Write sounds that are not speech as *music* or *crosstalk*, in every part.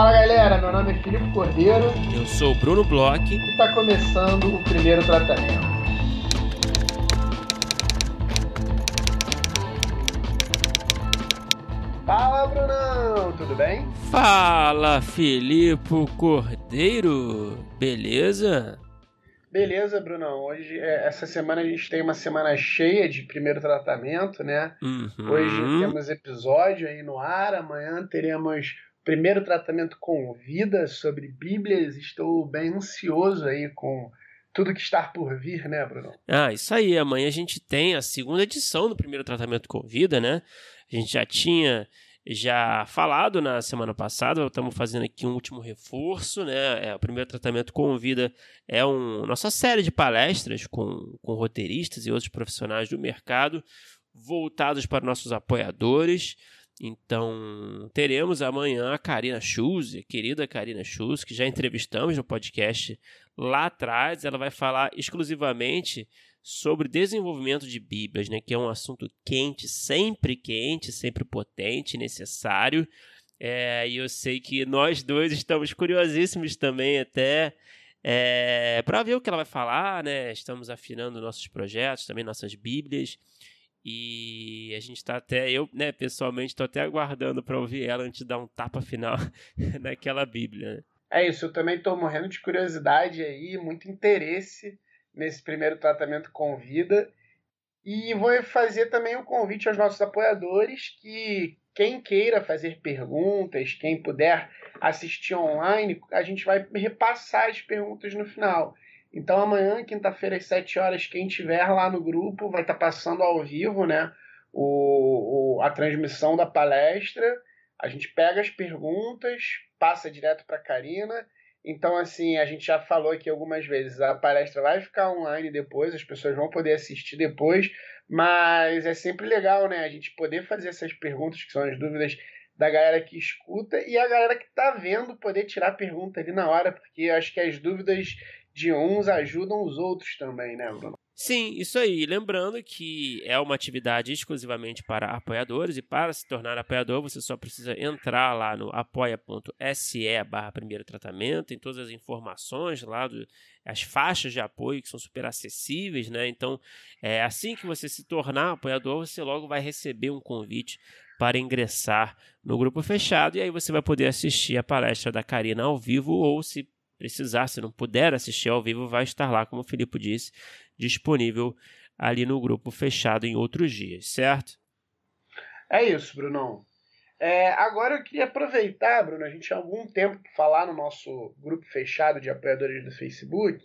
Fala galera, meu nome é Filipe Cordeiro. Eu sou o Bruno Bloch. E está começando o primeiro tratamento. Fala Brunão, tudo bem? Fala Filipe Cordeiro, beleza? Beleza, Brunão. Hoje, é, essa semana a gente tem uma semana cheia de primeiro tratamento, né? Uhum. Hoje temos episódio aí no ar, amanhã teremos primeiro tratamento com vida sobre Bíblias. Estou bem ansioso aí com tudo que está por vir, né, Bruno? Ah, isso aí. Amanhã a gente tem a segunda edição do primeiro tratamento com vida, né? A gente já tinha já falado na semana passada, estamos fazendo aqui um último reforço, né? É, o primeiro tratamento com vida é um, nossa série de palestras com, com roteiristas e outros profissionais do mercado voltados para nossos apoiadores. Então, teremos amanhã a Karina Schulze, a querida Karina Schulze, que já entrevistamos no podcast lá atrás. Ela vai falar exclusivamente sobre desenvolvimento de Bíblias, né, que é um assunto quente, sempre quente, sempre potente, necessário. É, e eu sei que nós dois estamos curiosíssimos também até é, para ver o que ela vai falar, né? Estamos afinando nossos projetos, também nossas Bíblias. E a gente está até, eu, né, pessoalmente, estou até aguardando para ouvir ela antes de dar um tapa final *laughs* naquela Bíblia. Né? É isso, eu também estou morrendo de curiosidade aí, muito interesse nesse primeiro tratamento com vida. E vou fazer também um convite aos nossos apoiadores que quem queira fazer perguntas, quem puder assistir online, a gente vai repassar as perguntas no final. Então amanhã, quinta-feira, às 7 horas, quem tiver lá no grupo vai estar tá passando ao vivo, né? O, o, a transmissão da palestra. A gente pega as perguntas, passa direto para a Karina. Então, assim, a gente já falou aqui algumas vezes, a palestra vai ficar online depois, as pessoas vão poder assistir depois, mas é sempre legal, né? A gente poder fazer essas perguntas, que são as dúvidas da galera que escuta, e a galera que está vendo poder tirar pergunta ali na hora, porque eu acho que as dúvidas de uns ajudam os outros também, né, Bruno? Sim, isso aí. Lembrando que é uma atividade exclusivamente para apoiadores e para se tornar apoiador você só precisa entrar lá no apoia.se barra primeiro tratamento, tem todas as informações lá, do, as faixas de apoio que são super acessíveis, né? Então, é, assim que você se tornar apoiador, você logo vai receber um convite para ingressar no grupo fechado e aí você vai poder assistir a palestra da Karina ao vivo ou se precisar, se não puder assistir ao vivo, vai estar lá, como o Filipe disse, disponível ali no grupo fechado em outros dias, certo? É isso, Brunão. É, agora eu queria aproveitar, Bruno, a gente tinha algum tempo para falar no nosso grupo fechado de apoiadores do Facebook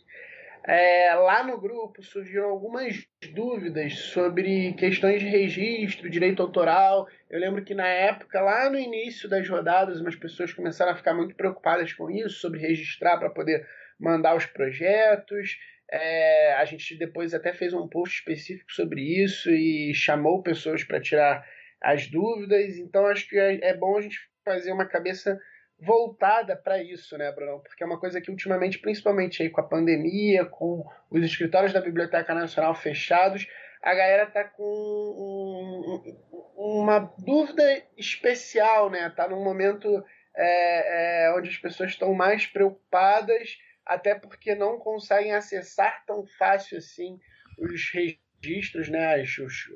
é, lá no grupo surgiram algumas dúvidas sobre questões de registro, direito autoral. Eu lembro que na época, lá no início das rodadas, umas pessoas começaram a ficar muito preocupadas com isso, sobre registrar para poder mandar os projetos. É, a gente depois até fez um post específico sobre isso e chamou pessoas para tirar as dúvidas. Então acho que é, é bom a gente fazer uma cabeça voltada para isso, né, Bruno? Porque é uma coisa que ultimamente, principalmente aí com a pandemia, com os escritórios da Biblioteca Nacional fechados, a galera tá com um, uma dúvida especial, né? Tá num momento é, é, onde as pessoas estão mais preocupadas, até porque não conseguem acessar tão fácil assim os registros, né? Os, os,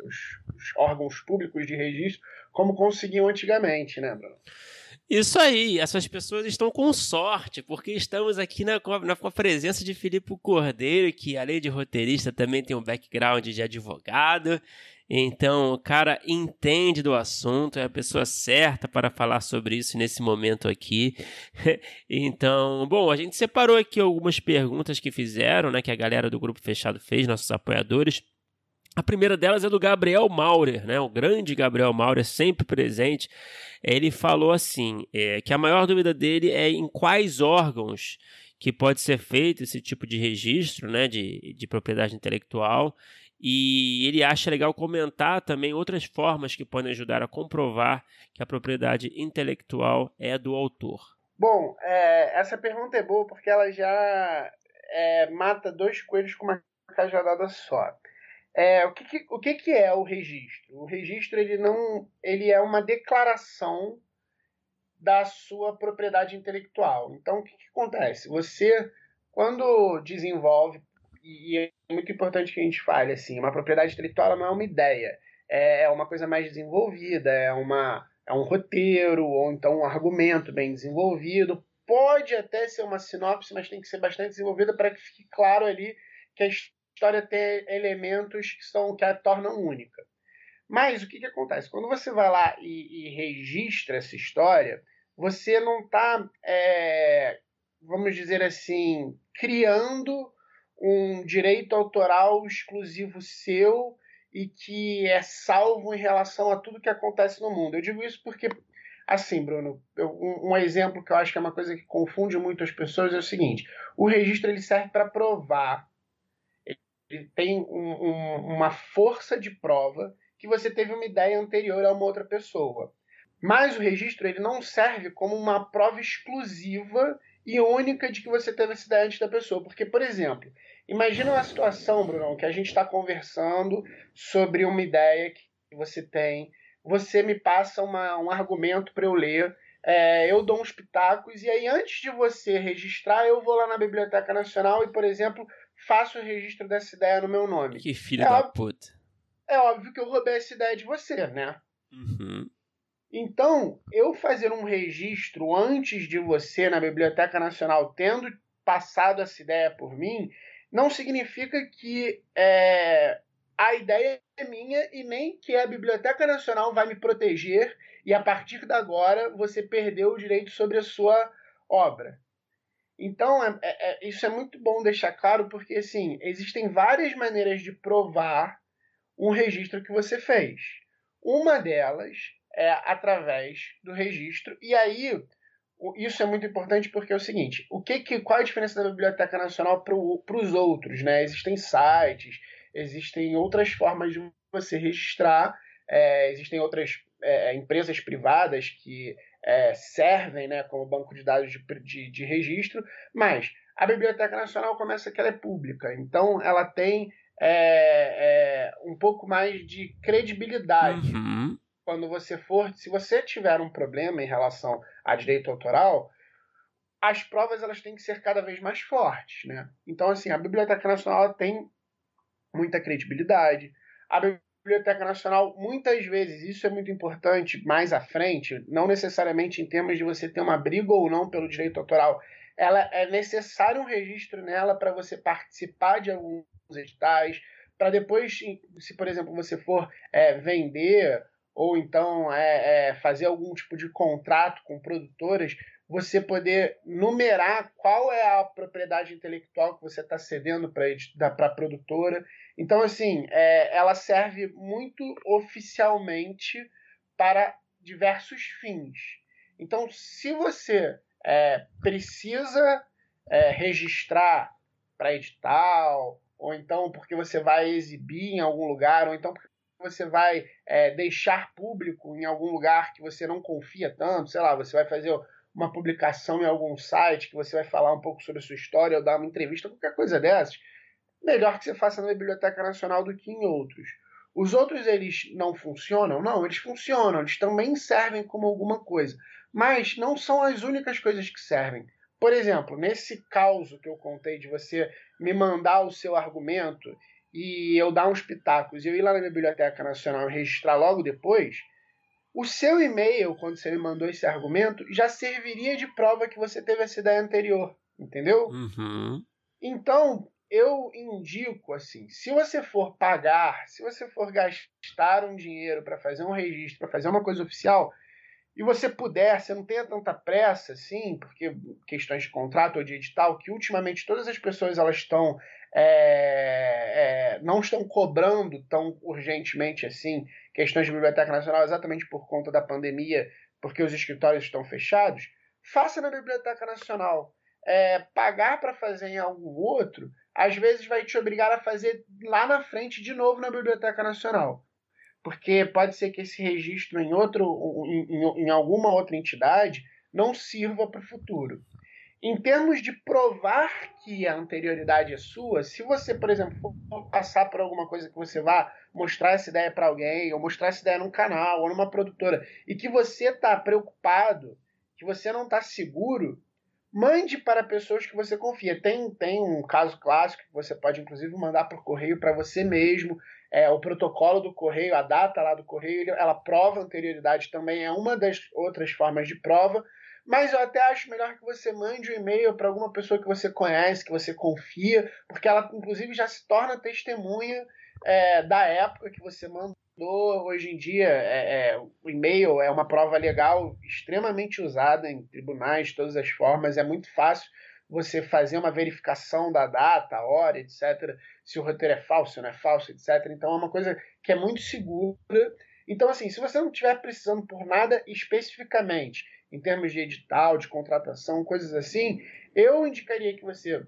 os órgãos públicos de registro, como conseguiam antigamente, né, Bruno? Isso aí, essas pessoas estão com sorte, porque estamos aqui na, na, com a presença de Filipe Cordeiro, que além de roteirista também tem um background de advogado. Então, o cara entende do assunto, é a pessoa certa para falar sobre isso nesse momento aqui. *laughs* então, bom, a gente separou aqui algumas perguntas que fizeram, né, que a galera do grupo fechado fez, nossos apoiadores. A primeira delas é do Gabriel Maurer, né? O grande Gabriel Maurer, sempre presente. Ele falou assim: é, que a maior dúvida dele é em quais órgãos que pode ser feito esse tipo de registro né, de, de propriedade intelectual. E ele acha legal comentar também outras formas que podem ajudar a comprovar que a propriedade intelectual é do autor. Bom, é, essa pergunta é boa porque ela já é, mata dois coelhos com uma cajadada só. É, o que, que, o que, que é o registro? O registro ele não ele é uma declaração da sua propriedade intelectual. Então, o que, que acontece? Você, quando desenvolve, e é muito importante que a gente fale assim, uma propriedade intelectual não é uma ideia, é, é uma coisa mais desenvolvida, é, uma, é um roteiro, ou então um argumento bem desenvolvido. Pode até ser uma sinopse, mas tem que ser bastante desenvolvida para que fique claro ali que a história tem elementos que são que a tornam única. Mas o que, que acontece? Quando você vai lá e, e registra essa história, você não está, é, vamos dizer assim, criando um direito autoral exclusivo seu e que é salvo em relação a tudo que acontece no mundo. Eu digo isso porque, assim, Bruno, eu, um, um, exemplo que eu acho que é uma coisa que confunde muito as pessoas é o seguinte: o registro ele serve para provar, tem um, um, uma força de prova que você teve uma ideia anterior a uma outra pessoa. Mas o registro ele não serve como uma prova exclusiva e única de que você teve essa ideia antes da pessoa. Porque, por exemplo, imagina uma situação, Bruno, que a gente está conversando sobre uma ideia que você tem, você me passa uma, um argumento para eu ler, é, eu dou uns pitacos, e aí antes de você registrar, eu vou lá na Biblioteca Nacional e, por exemplo, faço o registro dessa ideia no meu nome. Que filho é da óbvio, puta é óbvio que eu roubei essa ideia de você, né? Uhum. Então, eu fazer um registro antes de você na Biblioteca Nacional, tendo passado essa ideia por mim, não significa que é, a ideia é minha e nem que a Biblioteca Nacional vai me proteger e a partir de agora você perdeu o direito sobre a sua obra. Então, é, é, é isso é muito bom deixar claro, porque assim, existem várias maneiras de provar um registro que você fez. Uma delas é através do registro, e aí isso é muito importante porque é o seguinte: o que, que qual a diferença da Biblioteca Nacional para os outros? Né? Existem sites, existem outras formas de você registrar, é, existem outras é, empresas privadas que é, servem né, como banco de dados de, de, de registro, mas a Biblioteca Nacional começa que ela é pública, então ela tem é, é, um pouco mais de credibilidade. Uhum. Quando você for, se você tiver um problema em relação a direito autoral, as provas elas têm que ser cada vez mais fortes, né? Então assim, a Biblioteca Nacional tem muita credibilidade. A Biblioteca Nacional, muitas vezes, isso é muito importante mais à frente, não necessariamente em termos de você ter uma briga ou não pelo direito autoral, ela é necessário um registro nela para você participar de alguns editais, para depois, se por exemplo você for é, vender ou então é, é, fazer algum tipo de contrato com produtoras, você poder numerar qual é a propriedade intelectual que você está cedendo para a produtora. Então, assim, é, ela serve muito oficialmente para diversos fins. Então, se você é, precisa é, registrar para edital, ou então porque você vai exibir em algum lugar, ou então porque você vai é, deixar público em algum lugar que você não confia tanto, sei lá, você vai fazer uma publicação em algum site que você vai falar um pouco sobre a sua história ou dar uma entrevista, qualquer coisa dessas, melhor que você faça na Biblioteca Nacional do que em outros. Os outros eles não funcionam? Não, eles funcionam, eles também servem como alguma coisa, mas não são as únicas coisas que servem. Por exemplo, nesse caso que eu contei de você me mandar o seu argumento e eu dar uns pitacos e eu ir lá na Biblioteca Nacional e registrar logo depois, o seu e-mail, quando você me mandou esse argumento, já serviria de prova que você teve essa ideia anterior, entendeu? Uhum. Então, eu indico assim, se você for pagar, se você for gastar um dinheiro para fazer um registro, para fazer uma coisa oficial, e você puder, você não tenha tanta pressa, assim, porque questões de contrato ou de edital, que ultimamente todas as pessoas elas estão é, é, não estão cobrando tão urgentemente assim questões de biblioteca nacional exatamente por conta da pandemia, porque os escritórios estão fechados. Faça na biblioteca nacional. É, pagar para fazer em algum outro, às vezes vai te obrigar a fazer lá na frente de novo na biblioteca nacional porque pode ser que esse registro em outro, em, em, em alguma outra entidade não sirva para o futuro. Em termos de provar que a anterioridade é sua, se você, por exemplo, for passar por alguma coisa que você vá mostrar essa ideia para alguém, ou mostrar essa ideia num canal, ou numa produtora, e que você está preocupado que você não está seguro, mande para pessoas que você confia. Tem, tem um caso clássico que você pode, inclusive, mandar por correio para você mesmo. É, o protocolo do correio, a data lá do correio, ela prova anterioridade também, é uma das outras formas de prova. Mas eu até acho melhor que você mande um e-mail para alguma pessoa que você conhece, que você confia, porque ela, inclusive, já se torna testemunha é, da época que você mandou. Hoje em dia, é, é, o e-mail é uma prova legal extremamente usada em tribunais todas as formas. É muito fácil você fazer uma verificação da data, hora, etc. Se o roteiro é falso, não é falso, etc. Então é uma coisa que é muito segura. Então, assim, se você não estiver precisando por nada especificamente, em termos de edital, de contratação, coisas assim, eu indicaria que você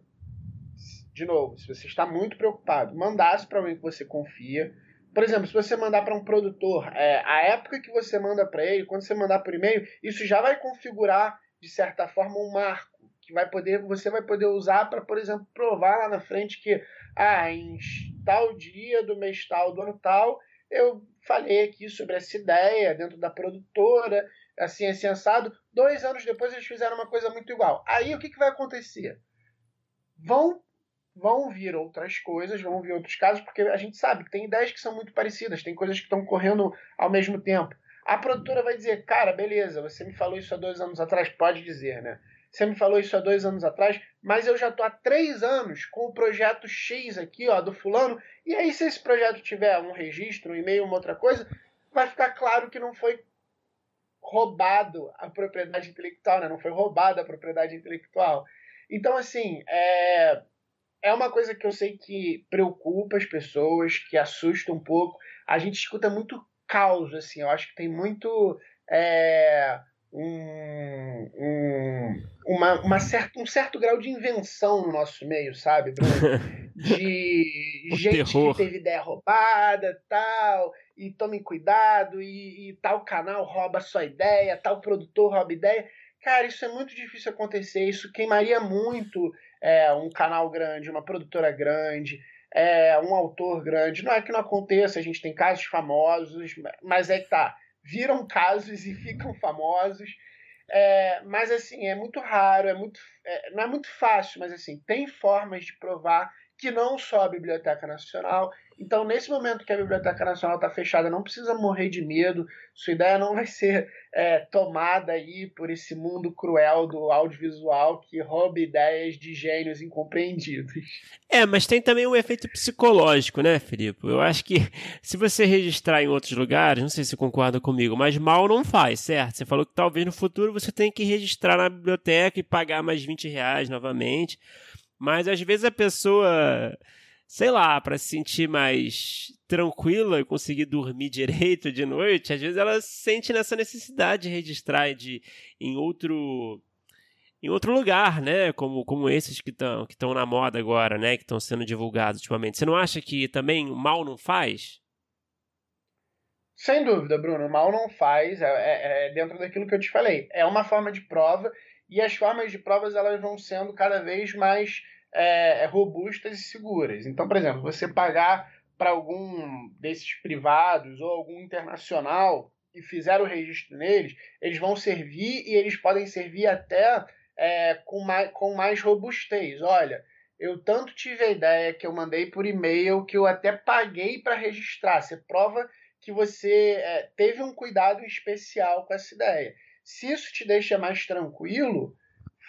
de novo, se você está muito preocupado, mandasse para alguém que você confia. Por exemplo, se você mandar para um produtor, é, a época que você manda para ele, quando você mandar por e-mail, isso já vai configurar de certa forma um marco que vai poder, você vai poder usar para, por exemplo, provar lá na frente que ah, em tal dia do mês tal do ano tal, eu falei aqui sobre essa ideia dentro da produtora, assim, assim, assado. Dois anos depois eles fizeram uma coisa muito igual. Aí o que, que vai acontecer? Vão vão vir outras coisas, vão vir outros casos, porque a gente sabe que tem ideias que são muito parecidas, tem coisas que estão correndo ao mesmo tempo. A produtora vai dizer, cara, beleza, você me falou isso há dois anos atrás, pode dizer, né? Você me falou isso há dois anos atrás, mas eu já estou há três anos com o projeto X aqui, ó, do fulano, e aí se esse projeto tiver um registro, um e-mail, uma outra coisa, vai ficar claro que não foi roubado a propriedade intelectual, né? Não foi roubada a propriedade intelectual. Então, assim, é, é uma coisa que eu sei que preocupa as pessoas, que assusta um pouco. A gente escuta muito caos, assim. Eu acho que tem muito é, um, um, uma, uma certa, um certo grau de invenção no nosso meio, sabe, Bruno? *laughs* De gente terror. que teve ideia roubada, tal, e tome cuidado, e, e tal canal rouba sua ideia, tal produtor rouba ideia. Cara, isso é muito difícil acontecer, isso queimaria muito é, um canal grande, uma produtora grande, é, um autor grande. Não é que não aconteça, a gente tem casos famosos, mas é que tá, viram casos e *laughs* ficam famosos. É, mas assim, é muito raro, é muito, é, não é muito fácil, mas assim, tem formas de provar que não só a Biblioteca Nacional então, nesse momento que a Biblioteca Nacional está fechada, não precisa morrer de medo. Sua ideia não vai ser é, tomada aí por esse mundo cruel do audiovisual que rouba ideias de gênios incompreendidos. É, mas tem também um efeito psicológico, né, Felipe? Eu acho que se você registrar em outros lugares, não sei se concorda comigo, mas mal não faz, certo? Você falou que talvez no futuro você tenha que registrar na biblioteca e pagar mais 20 reais novamente. Mas às vezes a pessoa sei lá, para se sentir mais tranquila e conseguir dormir *laughs* direito de noite, às vezes ela sente nessa necessidade de registrar de em outro em outro lugar, né? Como, como esses que estão que na moda agora, né? Que estão sendo divulgados ultimamente. Você não acha que também o mal não faz? Sem dúvida, Bruno. Mal não faz. É, é, é dentro daquilo que eu te falei. É uma forma de prova e as formas de provas elas vão sendo cada vez mais é, é, robustas e seguras. Então, por exemplo, você pagar para algum desses privados ou algum internacional e fizer o registro neles, eles vão servir e eles podem servir até é, com, mais, com mais robustez. Olha, eu tanto tive a ideia que eu mandei por e-mail que eu até paguei para registrar. Você prova que você é, teve um cuidado especial com essa ideia. Se isso te deixa mais tranquilo,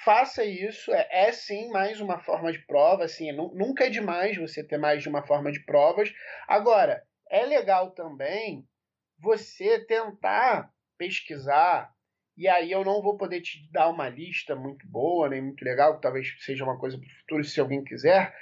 faça isso. É, é sim mais uma forma de prova. Assim, nunca é demais você ter mais de uma forma de provas. Agora, é legal também você tentar pesquisar. E aí eu não vou poder te dar uma lista muito boa, nem muito legal, que talvez seja uma coisa para o futuro, se alguém quiser.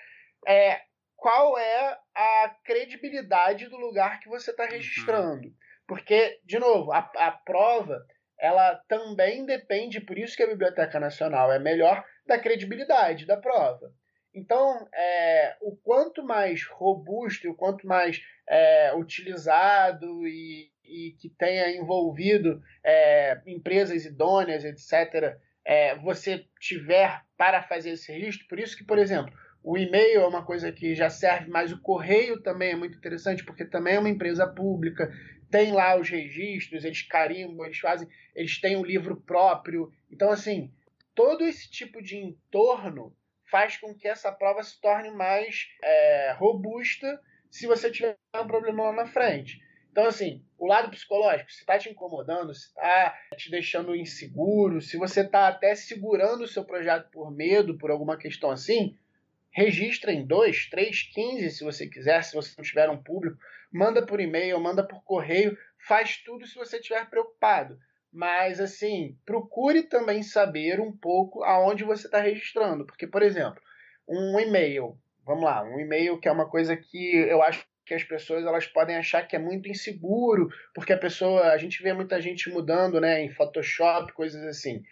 É, qual é a credibilidade do lugar que você está uhum. registrando? Porque, de novo, a, a prova ela também depende, por isso que a Biblioteca Nacional é melhor, da credibilidade da prova. Então, é, o quanto mais robusto e o quanto mais é, utilizado e, e, que tenha envolvido é, empresas idôneas, etc., é, você tiver para fazer esse registro, por isso que, por exemplo, o e-mail é uma coisa que já serve, mas o correio também é muito interessante, porque também é uma empresa pública, tem lá os registros, eles carimbam, eles fazem, eles têm um livro próprio. Então, assim, todo esse tipo de entorno faz com que essa prova se torne mais é, robusta se você tiver um problema lá na frente. Então, assim, o lado psicológico, se está te incomodando, se está te deixando inseguro, se você está até segurando o seu projeto por medo, por alguma questão assim, registra em 2, 3, 15 se você quiser, se você não tiver um público, manda por e-mail, manda por correio, faz tudo se você estiver preocupado. Mas assim, procure também saber um pouco aonde você está registrando. Porque, por exemplo, um e-mail, vamos lá, um e-mail que é uma coisa que eu acho que as pessoas elas podem achar que é muito inseguro, porque a pessoa, a gente vê muita gente mudando, né, em Photoshop, coisas assim.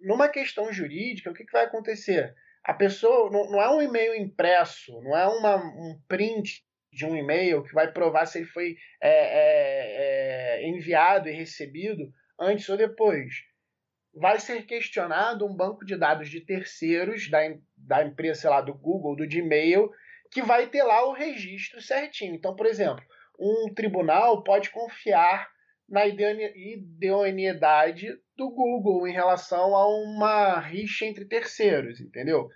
Numa questão jurídica, o que, que vai acontecer? A pessoa não, não é um e-mail impresso, não é uma, um print de um e-mail que vai provar se ele foi é, é, é, enviado e recebido antes ou depois. Vai ser questionado um banco de dados de terceiros da, da empresa, sei lá, do Google, do Gmail, que vai ter lá o registro certinho. Então, por exemplo, um tribunal pode confiar na idoneidade do Google em relação a uma rixa entre terceiros, entendeu?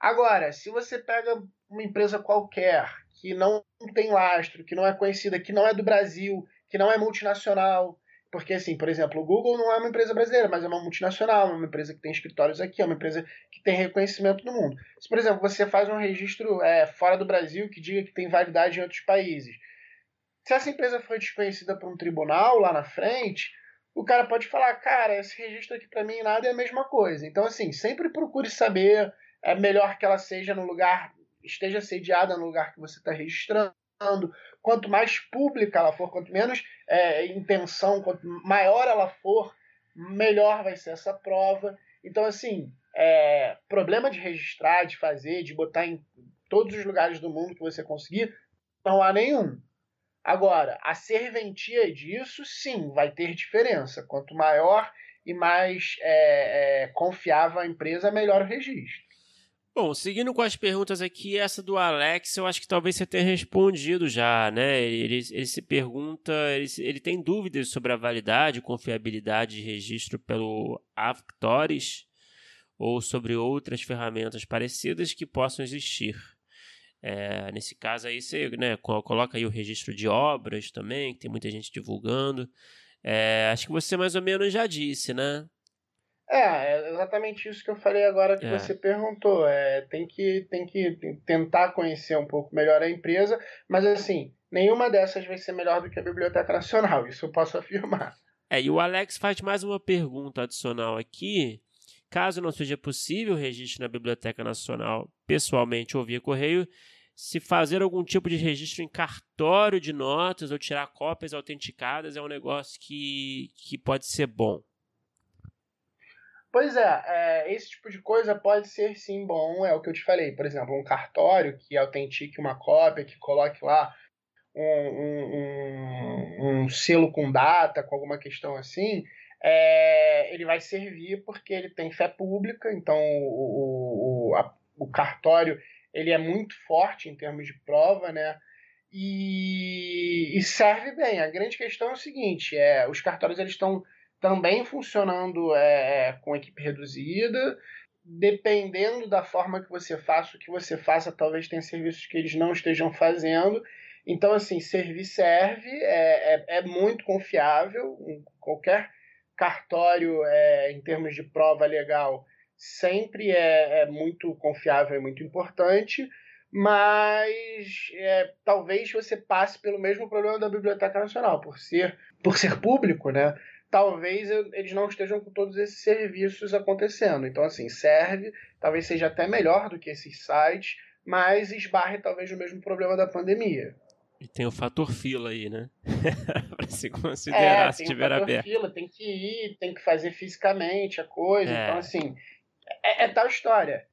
Agora, se você pega uma empresa qualquer que não tem lastro, que não é conhecida, que não é do Brasil, que não é multinacional, porque, assim, por exemplo, o Google não é uma empresa brasileira, mas é uma multinacional, é uma empresa que tem escritórios aqui, é uma empresa que tem reconhecimento no mundo. Se, por exemplo, você faz um registro é, fora do Brasil que diga que tem validade em outros países, se essa empresa for desconhecida por um tribunal lá na frente, o cara pode falar, cara, esse registro aqui para mim nada é a mesma coisa. Então, assim, sempre procure saber, é melhor que ela seja no lugar, esteja sediada no lugar que você está registrando. Quanto mais pública ela for, quanto menos é, intenção, quanto maior ela for, melhor vai ser essa prova. Então, assim, é, problema de registrar, de fazer, de botar em todos os lugares do mundo que você conseguir, não há nenhum. Agora, a serventia disso, sim, vai ter diferença. Quanto maior e mais é, é, confiável a empresa, melhor o registro. Bom, seguindo com as perguntas aqui, essa do Alex, eu acho que talvez você tenha respondido já, né? Ele, ele se pergunta, ele, ele tem dúvidas sobre a validade confiabilidade de registro pelo Avctores ou sobre outras ferramentas parecidas que possam existir. É, nesse caso aí você né, coloca aí o registro de obras também, que tem muita gente divulgando. É, acho que você mais ou menos já disse, né? É, é exatamente isso que eu falei agora que é. você perguntou. É, tem que, tem que tentar conhecer um pouco melhor a empresa, mas assim, nenhuma dessas vai ser melhor do que a Biblioteca Nacional, isso eu posso afirmar. É, e o Alex faz mais uma pergunta adicional aqui. Caso não seja possível o registro na Biblioteca Nacional pessoalmente ou via correio, se fazer algum tipo de registro em cartório de notas ou tirar cópias autenticadas é um negócio que, que pode ser bom. Pois é, é, esse tipo de coisa pode ser sim bom, é o que eu te falei. Por exemplo, um cartório que autentique uma cópia, que coloque lá um, um, um, um selo com data, com alguma questão assim, é, ele vai servir porque ele tem fé pública, então o, o, a, o cartório ele é muito forte em termos de prova, né? E, e serve bem. A grande questão é o seguinte: é, os cartórios eles estão também funcionando é, é, com equipe reduzida. Dependendo da forma que você faça, o que você faça, talvez tenha serviços que eles não estejam fazendo. Então, assim, servir serve, é, é, é muito confiável. Qualquer cartório, é, em termos de prova legal, sempre é, é muito confiável e muito importante, mas é, talvez você passe pelo mesmo problema da Biblioteca Nacional, por ser, por ser público, né? Talvez eles não estejam com todos esses serviços acontecendo. Então, assim, serve, talvez seja até melhor do que esses sites, mas esbarre talvez no mesmo problema da pandemia. E tem o fator fila aí, né? *laughs* para se considerar é, se tiver aberto. Fila, tem que ir, tem que fazer fisicamente a coisa. É. Então, assim, é, é tal história.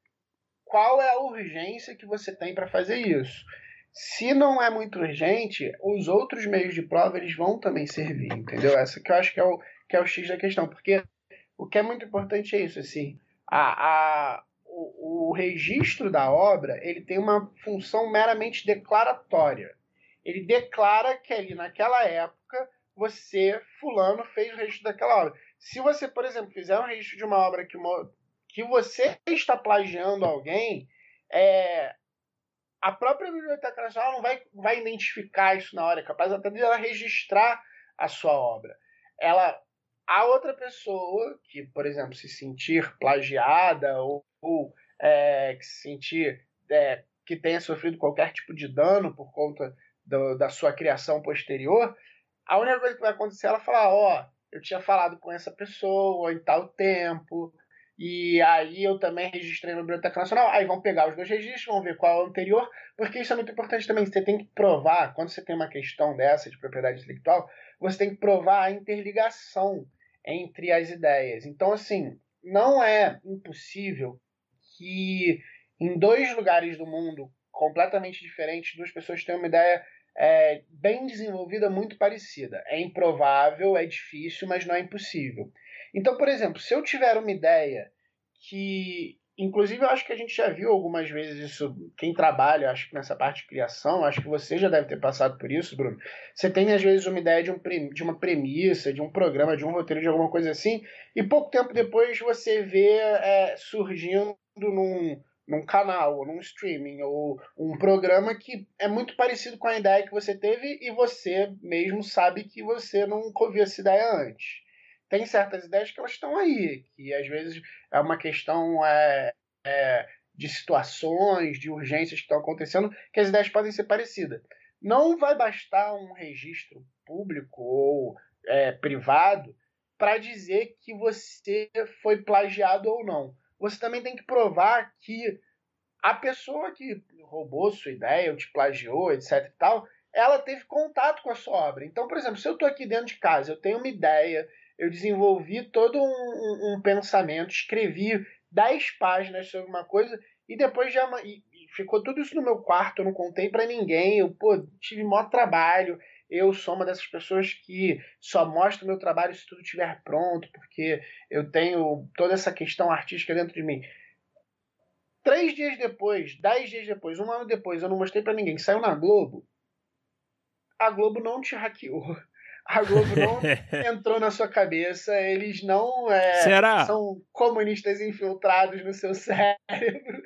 Qual é a urgência que você tem para fazer isso? Se não é muito urgente, os outros meios de prova eles vão também servir, entendeu? Essa que eu acho que é o, que é o X da questão, porque o que é muito importante é isso, assim, a, a, o, o registro da obra ele tem uma função meramente declaratória. Ele declara que ali naquela época você, fulano, fez o registro daquela obra. Se você, por exemplo, fizer um registro de uma obra que, que você está plagiando alguém, é, a própria Biblioteca Nacional não vai, vai identificar isso na hora, é capaz até de ela registrar a sua obra. Ela, a outra pessoa que, por exemplo, se sentir plagiada ou, ou é, que se sentir é, que tenha sofrido qualquer tipo de dano por conta do, da sua criação posterior, a única coisa que vai acontecer é ela falar, ó, oh, eu tinha falado com essa pessoa em tal tempo, e aí eu também registrei na Biblioteca Nacional. Aí vão pegar os dois registros, vão ver qual é o anterior, porque isso é muito importante também. Você tem que provar, quando você tem uma questão dessa de propriedade intelectual, você tem que provar a interligação entre as ideias. Então, assim, não é impossível que em dois lugares do mundo completamente diferentes, duas pessoas tenham uma ideia é, bem desenvolvida, muito parecida. É improvável, é difícil, mas não é impossível. Então, por exemplo, se eu tiver uma ideia que. Inclusive, eu acho que a gente já viu algumas vezes isso. Quem trabalha, acho que nessa parte de criação, acho que você já deve ter passado por isso, Bruno. Você tem, às vezes, uma ideia de, um, de uma premissa, de um programa, de um roteiro, de alguma coisa assim, e pouco tempo depois você vê é, surgindo num, num canal, ou num streaming, ou um programa que é muito parecido com a ideia que você teve e você mesmo sabe que você nunca ouviu essa ideia antes tem certas ideias que elas estão aí, que às vezes é uma questão é, é, de situações, de urgências que estão acontecendo, que as ideias podem ser parecidas. Não vai bastar um registro público ou é, privado para dizer que você foi plagiado ou não. Você também tem que provar que a pessoa que roubou sua ideia ou te plagiou, etc e tal, ela teve contato com a sua obra. Então, por exemplo, se eu estou aqui dentro de casa, eu tenho uma ideia, eu desenvolvi todo um, um, um pensamento, escrevi dez páginas sobre uma coisa e depois já e, ficou tudo isso no meu quarto, eu não contei para ninguém, eu pô, tive maior trabalho. Eu sou uma dessas pessoas que só mostra o meu trabalho se tudo estiver pronto, porque eu tenho toda essa questão artística dentro de mim. Três dias depois, dez dias depois, um ano depois, eu não mostrei para ninguém, saiu na Globo. A Globo não te hackeou a Globo não *laughs* entrou na sua cabeça, eles não é, são comunistas infiltrados no seu *laughs* cérebro.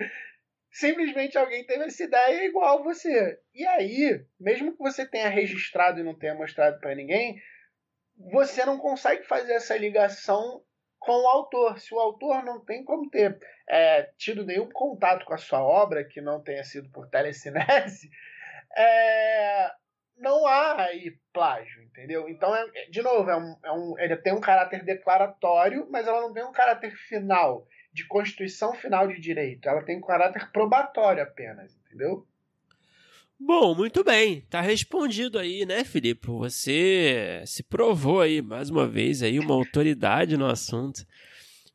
Simplesmente alguém teve essa ideia igual você. E aí, mesmo que você tenha registrado e não tenha mostrado para ninguém, você não consegue fazer essa ligação com o autor. Se o autor não tem como ter é, tido nenhum contato com a sua obra, que não tenha sido por telecinese, *laughs* é, não há aí plágio, entendeu? Então, é, de novo, é um, é um, ele tem um caráter declaratório, mas ela não tem um caráter final, de constituição final de direito. Ela tem um caráter probatório apenas, entendeu? Bom, muito bem. Tá respondido aí, né, Felipe? Você se provou aí, mais uma vez, aí uma autoridade no assunto.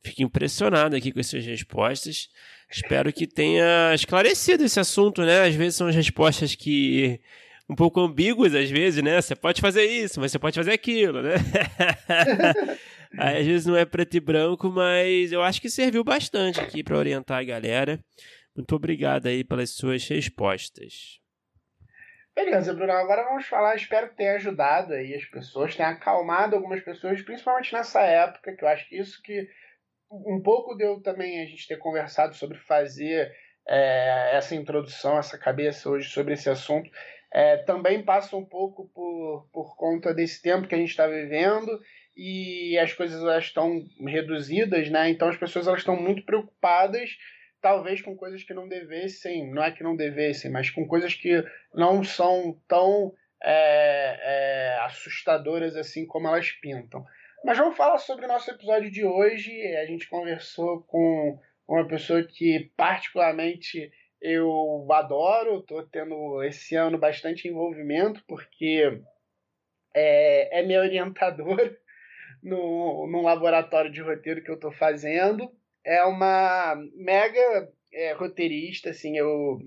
Fico impressionado aqui com as suas respostas. Espero que tenha esclarecido esse assunto, né? Às vezes são as respostas que um pouco ambíguos às vezes, né? Você pode fazer isso, mas você pode fazer aquilo, né? *laughs* Às vezes não é preto e branco, mas eu acho que serviu bastante aqui para orientar a galera. Muito obrigado aí pelas suas respostas. Beleza, Bruno. Agora vamos falar. Espero que tenha ajudado aí as pessoas, tenha acalmado algumas pessoas, principalmente nessa época, que eu acho que isso que um pouco deu também a gente ter conversado sobre fazer é, essa introdução, essa cabeça hoje sobre esse assunto é, também passa um pouco por, por conta desse tempo que a gente está vivendo e as coisas elas estão reduzidas, né? Então as pessoas elas estão muito preocupadas, talvez com coisas que não devessem, não é que não devessem, mas com coisas que não são tão é, é, assustadoras assim como elas pintam. Mas vamos falar sobre o nosso episódio de hoje. A gente conversou com uma pessoa que particularmente eu adoro, estou tendo esse ano bastante envolvimento, porque é, é meu orientador *laughs* no, no laboratório de roteiro que eu estou fazendo. É uma mega é, roteirista, assim, eu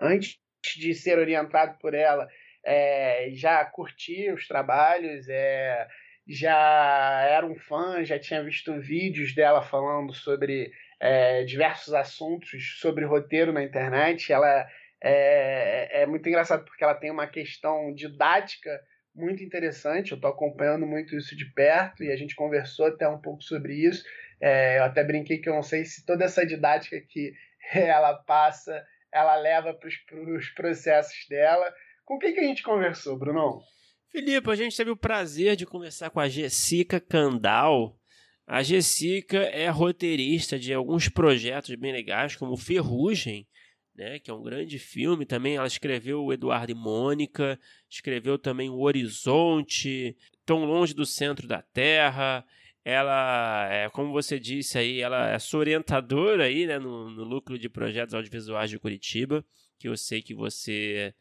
antes de ser orientado por ela, é, já curti os trabalhos, é, já era um fã, já tinha visto vídeos dela falando sobre é, diversos assuntos sobre roteiro na internet. Ela é, é muito engraçado porque ela tem uma questão didática muito interessante. Eu estou acompanhando muito isso de perto e a gente conversou até um pouco sobre isso. É, eu até brinquei que eu não sei se toda essa didática que *laughs* ela passa, ela leva para os processos dela. Com quem que a gente conversou, Bruno? Filipe, a gente teve o prazer de conversar com a Jessica Candal. A Jessica é roteirista de alguns projetos bem legais, como Ferrugem, né, que é um grande filme também. Ela escreveu o Eduardo e Mônica, escreveu também O Horizonte, Tão Longe do Centro da Terra. Ela, é, como você disse aí, ela é sua orientadora aí, né, no, no núcleo de projetos audiovisuais de Curitiba, que eu sei que você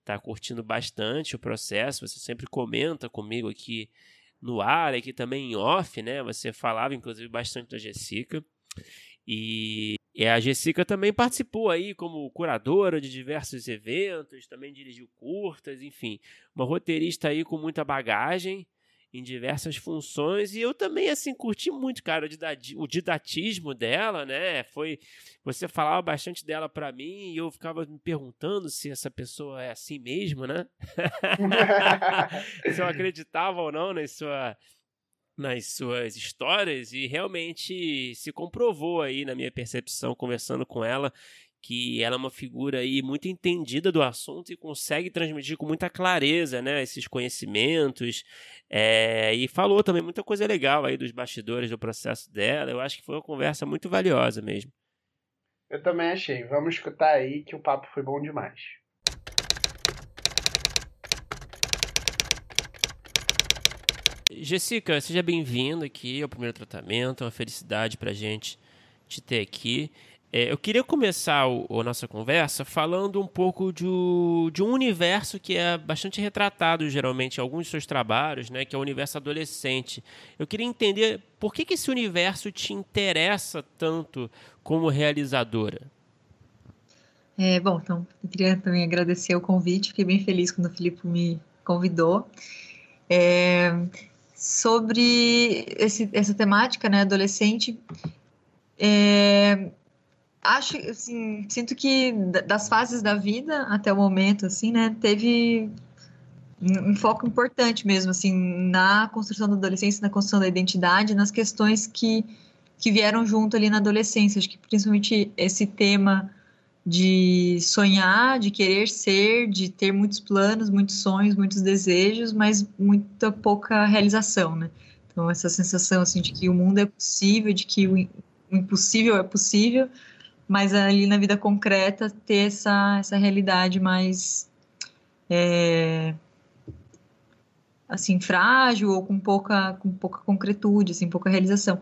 está curtindo bastante o processo. Você sempre comenta comigo aqui no ar, aqui também em off, né? Você falava, inclusive, bastante da Jessica. E, a Jessica também participou aí como curadora de diversos eventos, também dirigiu curtas, enfim, uma roteirista aí com muita bagagem em diversas funções e eu também assim curti muito, cara, o didatismo dela, né? Foi você falava bastante dela para mim e eu ficava me perguntando se essa pessoa é assim mesmo, né? *laughs* se eu acreditava ou não na sua nas suas histórias e realmente se comprovou aí na minha percepção conversando com ela que ela é uma figura aí muito entendida do assunto e consegue transmitir com muita clareza, né, esses conhecimentos é, e falou também muita coisa legal aí dos bastidores do processo dela. Eu acho que foi uma conversa muito valiosa mesmo. Eu também achei. Vamos escutar aí que o papo foi bom demais. Jessica, seja bem-vinda aqui ao primeiro tratamento. É uma felicidade para a gente te ter aqui. É, eu queria começar o, a nossa conversa falando um pouco de, de, um universo que é bastante retratado geralmente em alguns dos seus trabalhos, né, que é o universo adolescente. Eu queria entender por que, que esse universo te interessa tanto como realizadora. É, bom, então, eu queria também agradecer o convite, fiquei bem feliz quando o Filipe me convidou. É, sobre esse, essa temática, né, adolescente, é, acho, assim, sinto que das fases da vida até o momento, assim, né, teve um foco importante mesmo, assim, na construção da adolescência, na construção da identidade, nas questões que, que vieram junto ali na adolescência. Acho que principalmente esse tema de sonhar, de querer ser, de ter muitos planos, muitos sonhos, muitos desejos, mas muita pouca realização, né? Então, essa sensação, assim, de que o mundo é possível, de que o impossível é possível, mas ali na vida concreta ter essa, essa realidade mais é, assim frágil ou com pouca com pouca concretude assim pouca realização.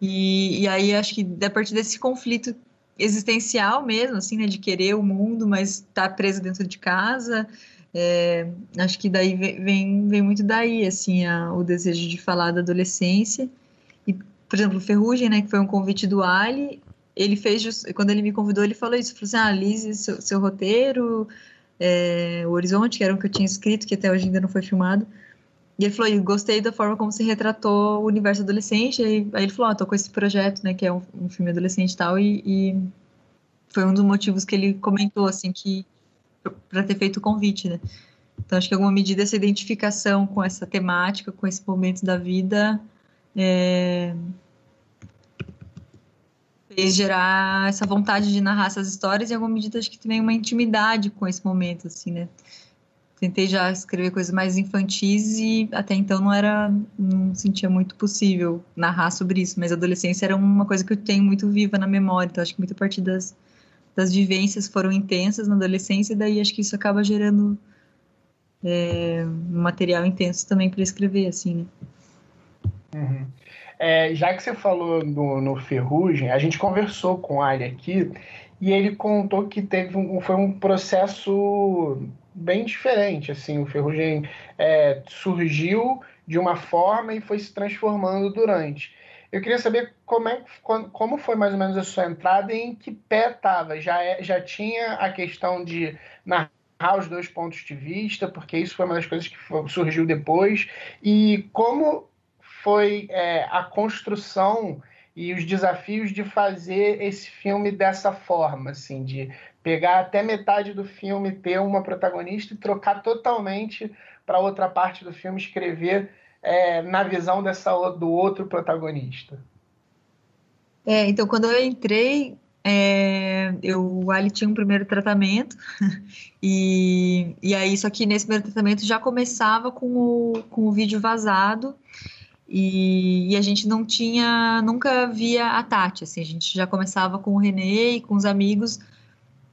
E, e aí acho que a partir desse conflito existencial mesmo assim né de querer o mundo mas estar tá preso dentro de casa é, acho que daí vem, vem muito daí assim a, o desejo de falar da adolescência. E por exemplo Ferrugem né que foi um convite do Ali ele fez, quando ele me convidou, ele falou isso, falou assim, ah, Lise, seu, seu roteiro, é, o Horizonte, que era o que eu tinha escrito, que até hoje ainda não foi filmado, e ele falou, gostei da forma como se retratou o universo adolescente, aí, aí ele falou, ah, tô com esse projeto, né, que é um, um filme adolescente e tal, e, e, foi um dos motivos que ele comentou, assim, que para ter feito o convite, né. Então, acho que alguma medida essa identificação com essa temática, com esse momento da vida, é, fez gerar essa vontade de narrar essas histórias e, em alguma medida, acho que também uma intimidade com esse momento, assim, né? Tentei já escrever coisas mais infantis e até então não era, não sentia muito possível narrar sobre isso, mas a adolescência era uma coisa que eu tenho muito viva na memória, então acho que muita parte das, das vivências foram intensas na adolescência e daí acho que isso acaba gerando é, material intenso também para escrever, assim, né? Uhum. É, já que você falou no, no Ferrugem, a gente conversou com o Ali aqui e ele contou que teve um, foi um processo bem diferente. Assim, o Ferrugem é, surgiu de uma forma e foi se transformando durante. Eu queria saber como, é, como foi mais ou menos a sua entrada e em que pé estava. Já, é, já tinha a questão de narrar os dois pontos de vista, porque isso foi uma das coisas que surgiu depois. E como foi é, a construção e os desafios de fazer esse filme dessa forma, assim, de pegar até metade do filme, ter uma protagonista e trocar totalmente para outra parte do filme, escrever é, na visão dessa, do outro protagonista. É, então, quando eu entrei, é, eu, o Ali tinha um primeiro tratamento, *laughs* e, e aí, só que nesse primeiro tratamento já começava com o, com o vídeo vazado, e, e, a gente não tinha, nunca via a Tati, assim, a gente já começava com o Renê e com os amigos,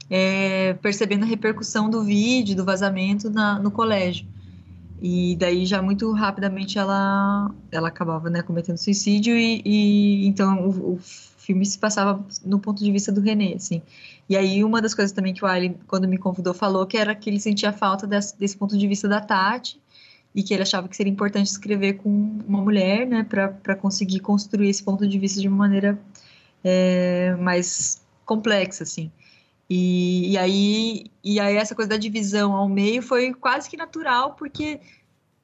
é, percebendo a repercussão do vídeo, do vazamento na, no colégio. E daí já muito rapidamente ela, ela acabava né, cometendo suicídio e, e então o, o, filme se passava no ponto de vista do René, assim. E aí uma das coisas também que o Ali, quando me convidou, falou que era que ele sentia falta desse, desse ponto de vista da Tati e que ele achava que seria importante escrever com uma mulher, né, para conseguir construir esse ponto de vista de uma maneira é, mais complexa, assim. E, e, aí, e aí essa coisa da divisão ao meio foi quase que natural, porque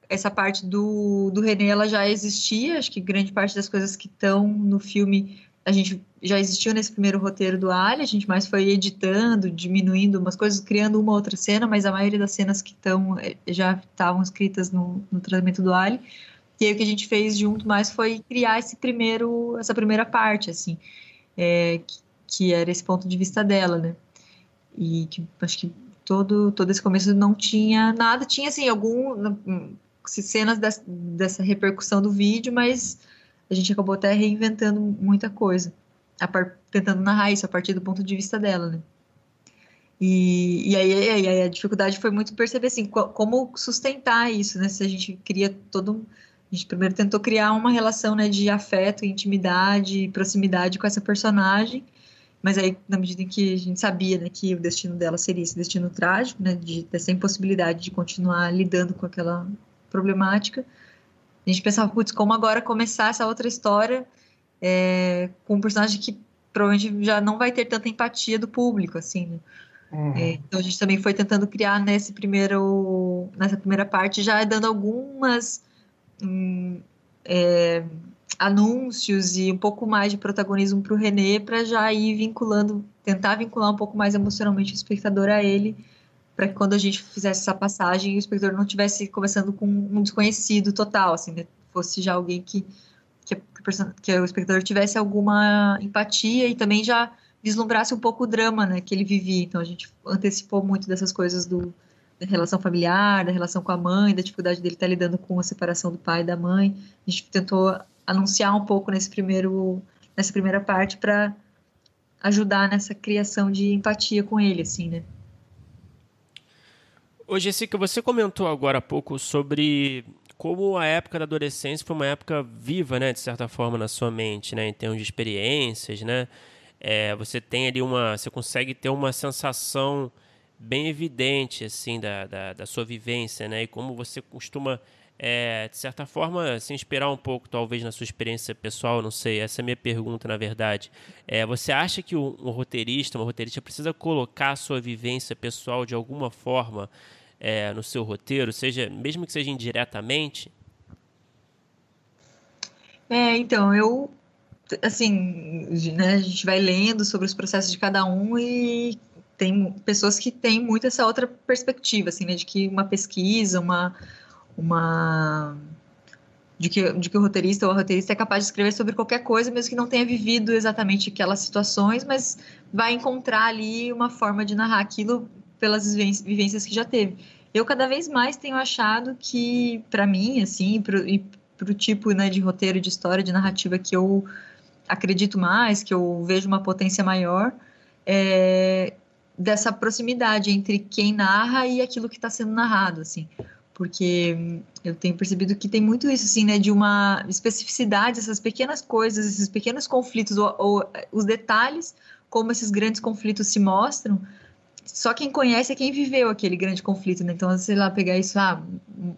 essa parte do, do René ela já existia, acho que grande parte das coisas que estão no filme a gente já existiu nesse primeiro roteiro do Ali, a gente mais foi editando, diminuindo umas coisas, criando uma outra cena, mas a maioria das cenas que estão eh, já estavam escritas no, no tratamento do Ali. E aí o que a gente fez junto mais foi criar esse primeiro, essa primeira parte, assim, é, que, que, era esse ponto de vista dela, né? E que acho que todo, todo esse começo não tinha nada, tinha assim algum cenas dessa, dessa repercussão do vídeo, mas a gente acabou até reinventando muita coisa, par, tentando narrar isso a partir do ponto de vista dela, né? E, e aí, aí, a dificuldade foi muito perceber assim, como sustentar isso, né? Se a gente cria todo a gente primeiro tentou criar uma relação né, de afeto, intimidade, proximidade com essa personagem, mas aí na medida em que a gente sabia né, que o destino dela seria esse destino trágico, né, de, dessa impossibilidade de continuar lidando com aquela problemática, a gente pensava, putz, como agora começar essa outra história é, com um personagem que provavelmente já não vai ter tanta empatia do público, assim, né? Uhum. É, então a gente também foi tentando criar nesse primeiro, nessa primeira parte, já dando algumas hum, é, anúncios e um pouco mais de protagonismo para o René, para já ir vinculando, tentar vincular um pouco mais emocionalmente o espectador a ele, para que quando a gente fizesse essa passagem, o espectador não tivesse conversando com um desconhecido total, assim, né? fosse já alguém que, que, que o espectador tivesse alguma empatia e também já vislumbrasse um pouco o drama, né, que ele vivia. Então a gente antecipou muito dessas coisas do da relação familiar, da relação com a mãe, da dificuldade dele estar lidando com a separação do pai e da mãe. A gente tentou anunciar um pouco nesse primeiro nessa primeira parte para ajudar nessa criação de empatia com ele, assim, né? Ô, Jessica, você comentou agora há pouco sobre como a época da adolescência foi uma época viva, né, de certa forma, na sua mente, né, em termos de experiências, né? É, você tem ali uma, você consegue ter uma sensação bem evidente, assim, da, da, da sua vivência, né? E como você costuma, é, de certa forma, se inspirar um pouco, talvez, na sua experiência pessoal, não sei, essa é a minha pergunta, na verdade. É, você acha que um, um roteirista, uma roteirista precisa colocar a sua vivência pessoal de alguma forma é, no seu roteiro, seja mesmo que seja indiretamente? É, então, eu assim, né, a gente vai lendo sobre os processos de cada um e tem pessoas que têm muito essa outra perspectiva, assim, né, de que uma pesquisa, uma, uma de que, de que o roteirista ou a roteirista é capaz de escrever sobre qualquer coisa, mesmo que não tenha vivido exatamente aquelas situações, mas vai encontrar ali uma forma de narrar aquilo pelas vivências que já teve. Eu cada vez mais tenho achado que, para mim, assim, pro, e para o tipo né, de roteiro, de história, de narrativa que eu acredito mais, que eu vejo uma potência maior, é dessa proximidade entre quem narra e aquilo que está sendo narrado, assim. Porque eu tenho percebido que tem muito isso, assim, né, de uma especificidade, essas pequenas coisas, esses pequenos conflitos, ou, ou os detalhes, como esses grandes conflitos se mostram, só quem conhece é quem viveu aquele grande conflito, né? Então, sei lá, pegar isso, ah, um,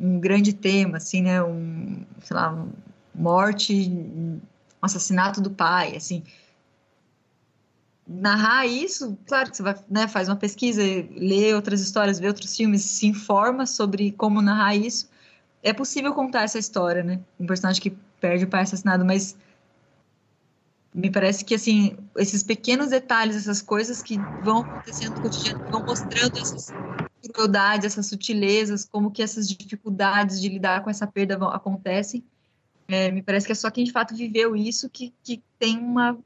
um grande tema, assim, né? Um, sei lá, morte, um assassinato do pai, assim. Narrar isso, claro que você vai, né, faz uma pesquisa, lê outras histórias, vê outros filmes, se informa sobre como narrar isso. É possível contar essa história, né? Um personagem que perde o pai assassinado, mas me parece que assim esses pequenos detalhes, essas coisas que vão acontecendo no cotidiano, vão mostrando essas crueldades, essas sutilezas, como que essas dificuldades de lidar com essa perda vão, acontecem. É, me parece que é só quem de fato viveu isso que, que tem uma,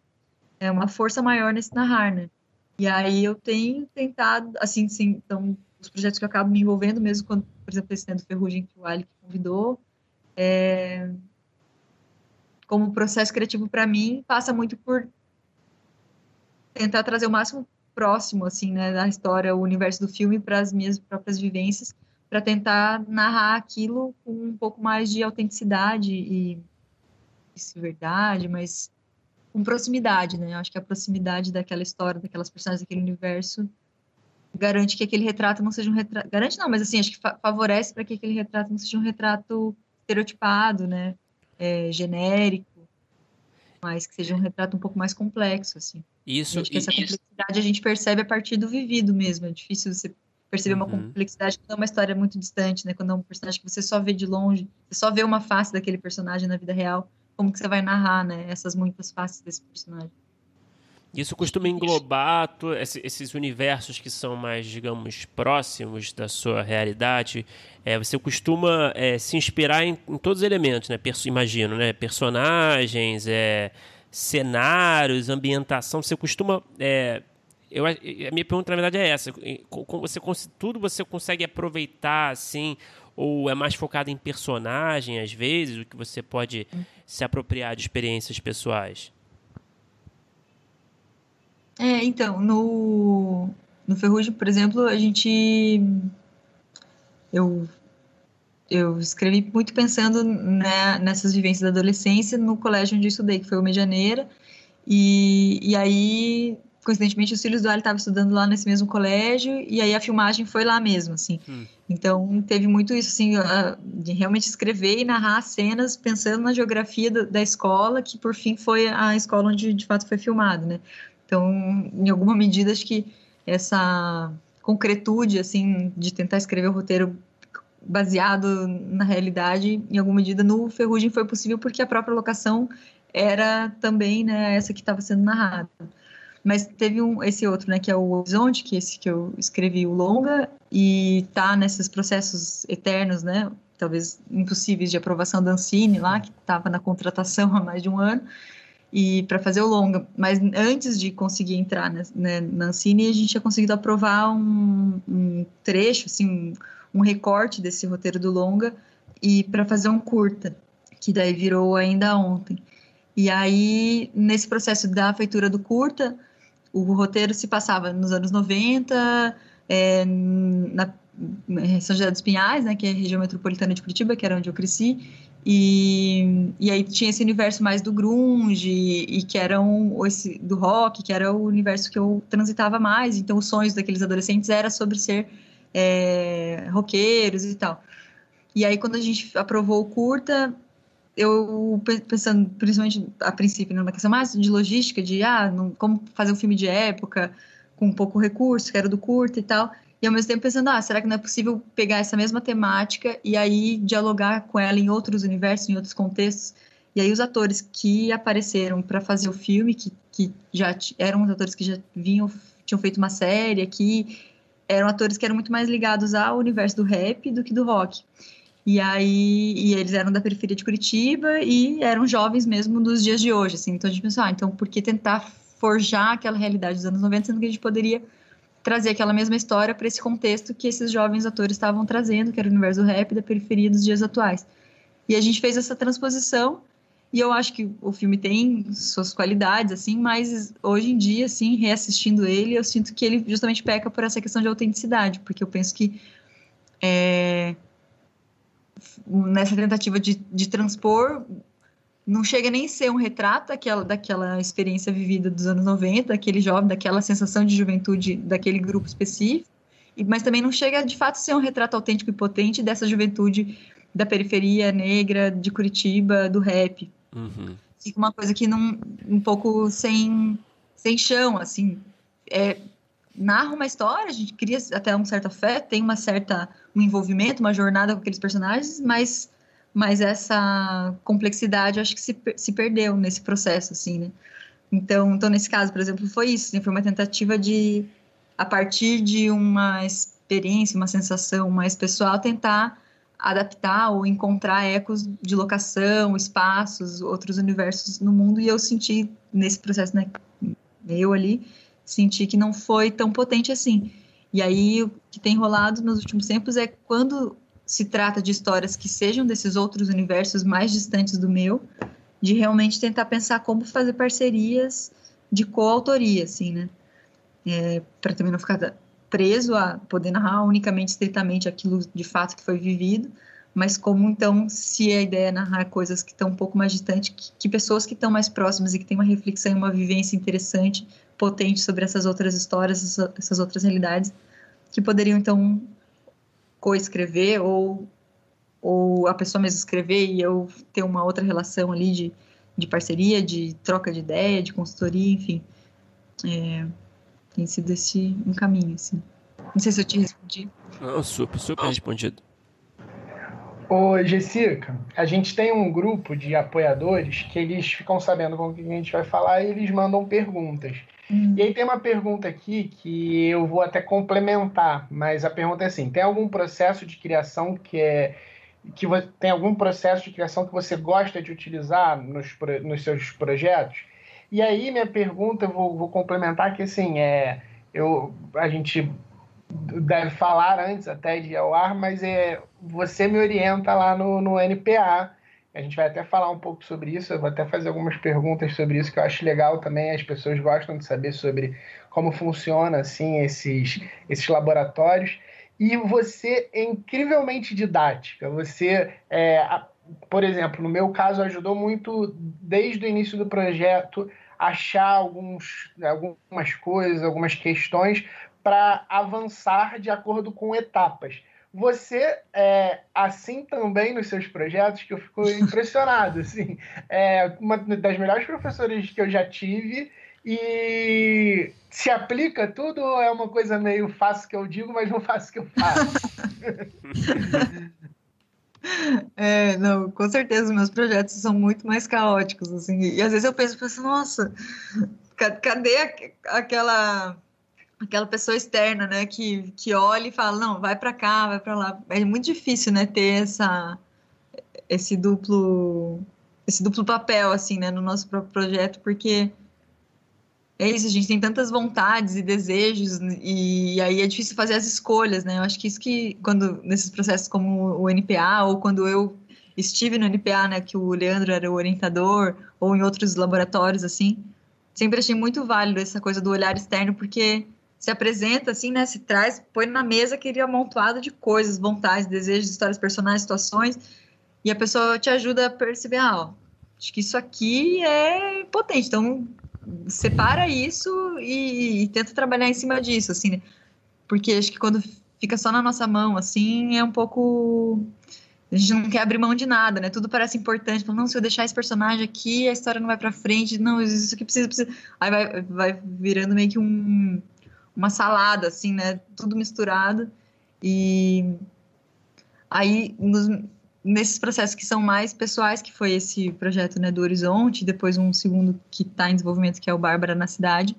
é, uma força maior nesse narrar, né? E aí eu tenho tentado, assim, sim, então, os projetos que eu acabo me envolvendo, mesmo quando, por exemplo, esse do Ferrugem que o Ali convidou, é, como processo criativo para mim passa muito por tentar trazer o máximo próximo assim né da história o universo do filme para as minhas próprias vivências para tentar narrar aquilo com um pouco mais de autenticidade e verdade mas com proximidade né? Acho que a proximidade daquela história daquelas personagens daquele universo garante que aquele retrato não seja um retrato garante não mas assim acho que fa favorece para que aquele retrato não seja um retrato estereotipado né é, genérico, mas que seja um retrato um pouco mais complexo, assim. Isso. Acho que essa complexidade a gente percebe a partir do vivido mesmo. É difícil você perceber uhum. uma complexidade quando é uma história muito distante, né? Quando é um personagem que você só vê de longe, você só vê uma face daquele personagem na vida real. Como que você vai narrar, né? Essas muitas faces desse personagem. Isso costuma englobar esses universos que são mais, digamos, próximos da sua realidade. É, você costuma é, se inspirar em, em, todos os elementos, né? Perso imagino, né? Personagens, é, cenários, ambientação. Você costuma. É, eu, a minha pergunta, na verdade, é essa. Você, tudo você consegue aproveitar, assim, ou é mais focado em personagem, às vezes, o que você pode hum. se apropriar de experiências pessoais? É, então, no, no Ferrugem, por exemplo, a gente. Eu, eu escrevi muito pensando né, nessas vivências da adolescência no colégio onde eu estudei, que foi o Medianeira. E, e aí, coincidentemente, os filhos do Ali estavam estudando lá nesse mesmo colégio, e aí a filmagem foi lá mesmo, assim. Hum. Então, teve muito isso, assim, de realmente escrever e narrar cenas pensando na geografia da, da escola, que por fim foi a escola onde de fato foi filmado, né? Então, em alguma medida, acho que essa concretude, assim, de tentar escrever o roteiro baseado na realidade, em alguma medida, no Ferrugem foi possível porque a própria locação era também, né, essa que estava sendo narrada. Mas teve um, esse outro, né, que é o Horizonte, que é esse que eu escrevi o longa, e tá nesses processos eternos, né, talvez impossíveis de aprovação da Ancine lá, que estava na contratação *laughs* há mais de um ano, e para fazer o longa. Mas antes de conseguir entrar né, né, na Ancine, a gente tinha conseguido aprovar um, um trecho, assim, um, um, recorte desse roteiro do longa e para fazer um curta, que daí virou ainda ontem. E aí, nesse processo da feitura do curta, o roteiro se passava nos anos 90, é, na São José dos Pinhais, né, que é a região metropolitana de Curitiba, que era onde eu cresci, e, e aí tinha esse universo mais do grunge e que era um, esse, do rock, que era o universo que eu transitava mais. Então os sonhos daqueles adolescentes era sobre ser é, roqueiros e tal. E aí quando a gente aprovou o curta, eu pensando principalmente a princípio numa questão mais de logística, de ah, não, como fazer um filme de época com pouco recurso, que era do curta e tal. E ao mesmo tempo pensando, ah, será que não é possível pegar essa mesma temática e aí dialogar com ela em outros universos, em outros contextos? E aí os atores que apareceram para fazer o filme, que, que já eram os atores que já vinham, tinham feito uma série aqui, eram atores que eram muito mais ligados ao universo do rap do que do rock. E aí, e eles eram da periferia de Curitiba e eram jovens mesmo dos dias de hoje, assim. Então a gente pensou, ah, então por que tentar forjar aquela realidade dos anos 90, sendo que a gente poderia trazer aquela mesma história para esse contexto que esses jovens atores estavam trazendo, que era o universo rap da periferia dos dias atuais. E a gente fez essa transposição e eu acho que o filme tem suas qualidades, assim, mas hoje em dia, assim, reassistindo ele, eu sinto que ele justamente peca por essa questão de autenticidade, porque eu penso que é, nessa tentativa de, de transpor não chega nem a ser um retrato daquela, daquela experiência vivida dos anos 90, daquele jovem, daquela sensação de juventude daquele grupo específico, mas também não chega de fato a ser um retrato autêntico e potente dessa juventude da periferia negra de Curitiba, do rap. Uhum. Fica uma coisa que não, um pouco sem, sem chão, assim. É, narra uma história, a gente cria até um certo afeto, tem uma certa um envolvimento, uma jornada com aqueles personagens, mas mas essa complexidade acho que se, se perdeu nesse processo, assim, né? Então, então, nesse caso, por exemplo, foi isso, assim, foi uma tentativa de, a partir de uma experiência, uma sensação mais pessoal, tentar adaptar ou encontrar ecos de locação, espaços, outros universos no mundo, e eu senti nesse processo, né, eu ali, senti que não foi tão potente assim. E aí, o que tem rolado nos últimos tempos é quando se trata de histórias que sejam desses outros universos mais distantes do meu, de realmente tentar pensar como fazer parcerias de coautoria, assim, né? É, para também não ficar preso a poder narrar unicamente, estritamente aquilo de fato que foi vivido, mas como então, se a ideia é narrar coisas que estão um pouco mais distantes, que, que pessoas que estão mais próximas e que têm uma reflexão e uma vivência interessante, potente sobre essas outras histórias, essas, outras realidades, que poderiam então coescrever ou ou a pessoa mesmo escrever e eu ter uma outra relação ali de, de parceria, de troca de ideia, de consultoria, enfim. É, tem sido esse um caminho, assim. Não sei se eu te respondi. Não, super, super respondido. Ô, Jessica, a gente tem um grupo de apoiadores que eles ficam sabendo com o que a gente vai falar e eles mandam perguntas. Hum. E aí tem uma pergunta aqui que eu vou até complementar, mas a pergunta é assim: tem algum processo de criação que é que tem algum processo de criação que você gosta de utilizar nos, nos seus projetos? E aí minha pergunta, eu vou, vou complementar que assim, é, eu, a gente deve falar antes até de ir ao ar, mas é, você me orienta lá no, no NPA. A gente vai até falar um pouco sobre isso, eu vou até fazer algumas perguntas sobre isso que eu acho legal também, as pessoas gostam de saber sobre como funciona assim esses, esses laboratórios e você é incrivelmente didática. Você, é, por exemplo, no meu caso, ajudou muito desde o início do projeto achar alguns, algumas coisas, algumas questões para avançar de acordo com etapas. Você é assim também nos seus projetos que eu fico *laughs* impressionado. Assim, é uma das melhores professoras que eu já tive e se aplica tudo ou é uma coisa meio faço que eu digo, mas não faço que eu faço? *laughs* É, não, com certeza, meus projetos são muito mais caóticos, assim, e às vezes eu penso, penso nossa, cadê aquela aquela pessoa externa, né, que, que olha e fala, não, vai para cá, vai para lá. É muito difícil, né, ter essa esse duplo esse duplo papel assim, né, no nosso próprio projeto, porque é isso, a gente tem tantas vontades e desejos, e aí é difícil fazer as escolhas, né? Eu acho que isso que, quando, nesses processos como o NPA, ou quando eu estive no NPA, né, que o Leandro era o orientador, ou em outros laboratórios, assim, sempre achei muito válido essa coisa do olhar externo, porque se apresenta, assim, né, se traz, põe na mesa aquele amontoado de coisas, vontades, desejos, histórias personais, situações, e a pessoa te ajuda a perceber, ah, ó, acho que isso aqui é potente, então separa isso e, e, tenta trabalhar em cima disso, assim, né? Porque acho que quando fica só na nossa mão, assim, é um pouco. A gente não quer abrir mão de nada, né? Tudo parece importante. Fala, não, se eu deixar esse personagem aqui, a história não vai pra frente. Não, isso aqui precisa, precisa. Aí vai, vai virando meio que um, uma salada, assim, né? Tudo misturado. E aí, nos, nesses processos que são mais pessoais, que foi esse projeto né, do Horizonte, depois um segundo que está em desenvolvimento, que é o Bárbara na Cidade,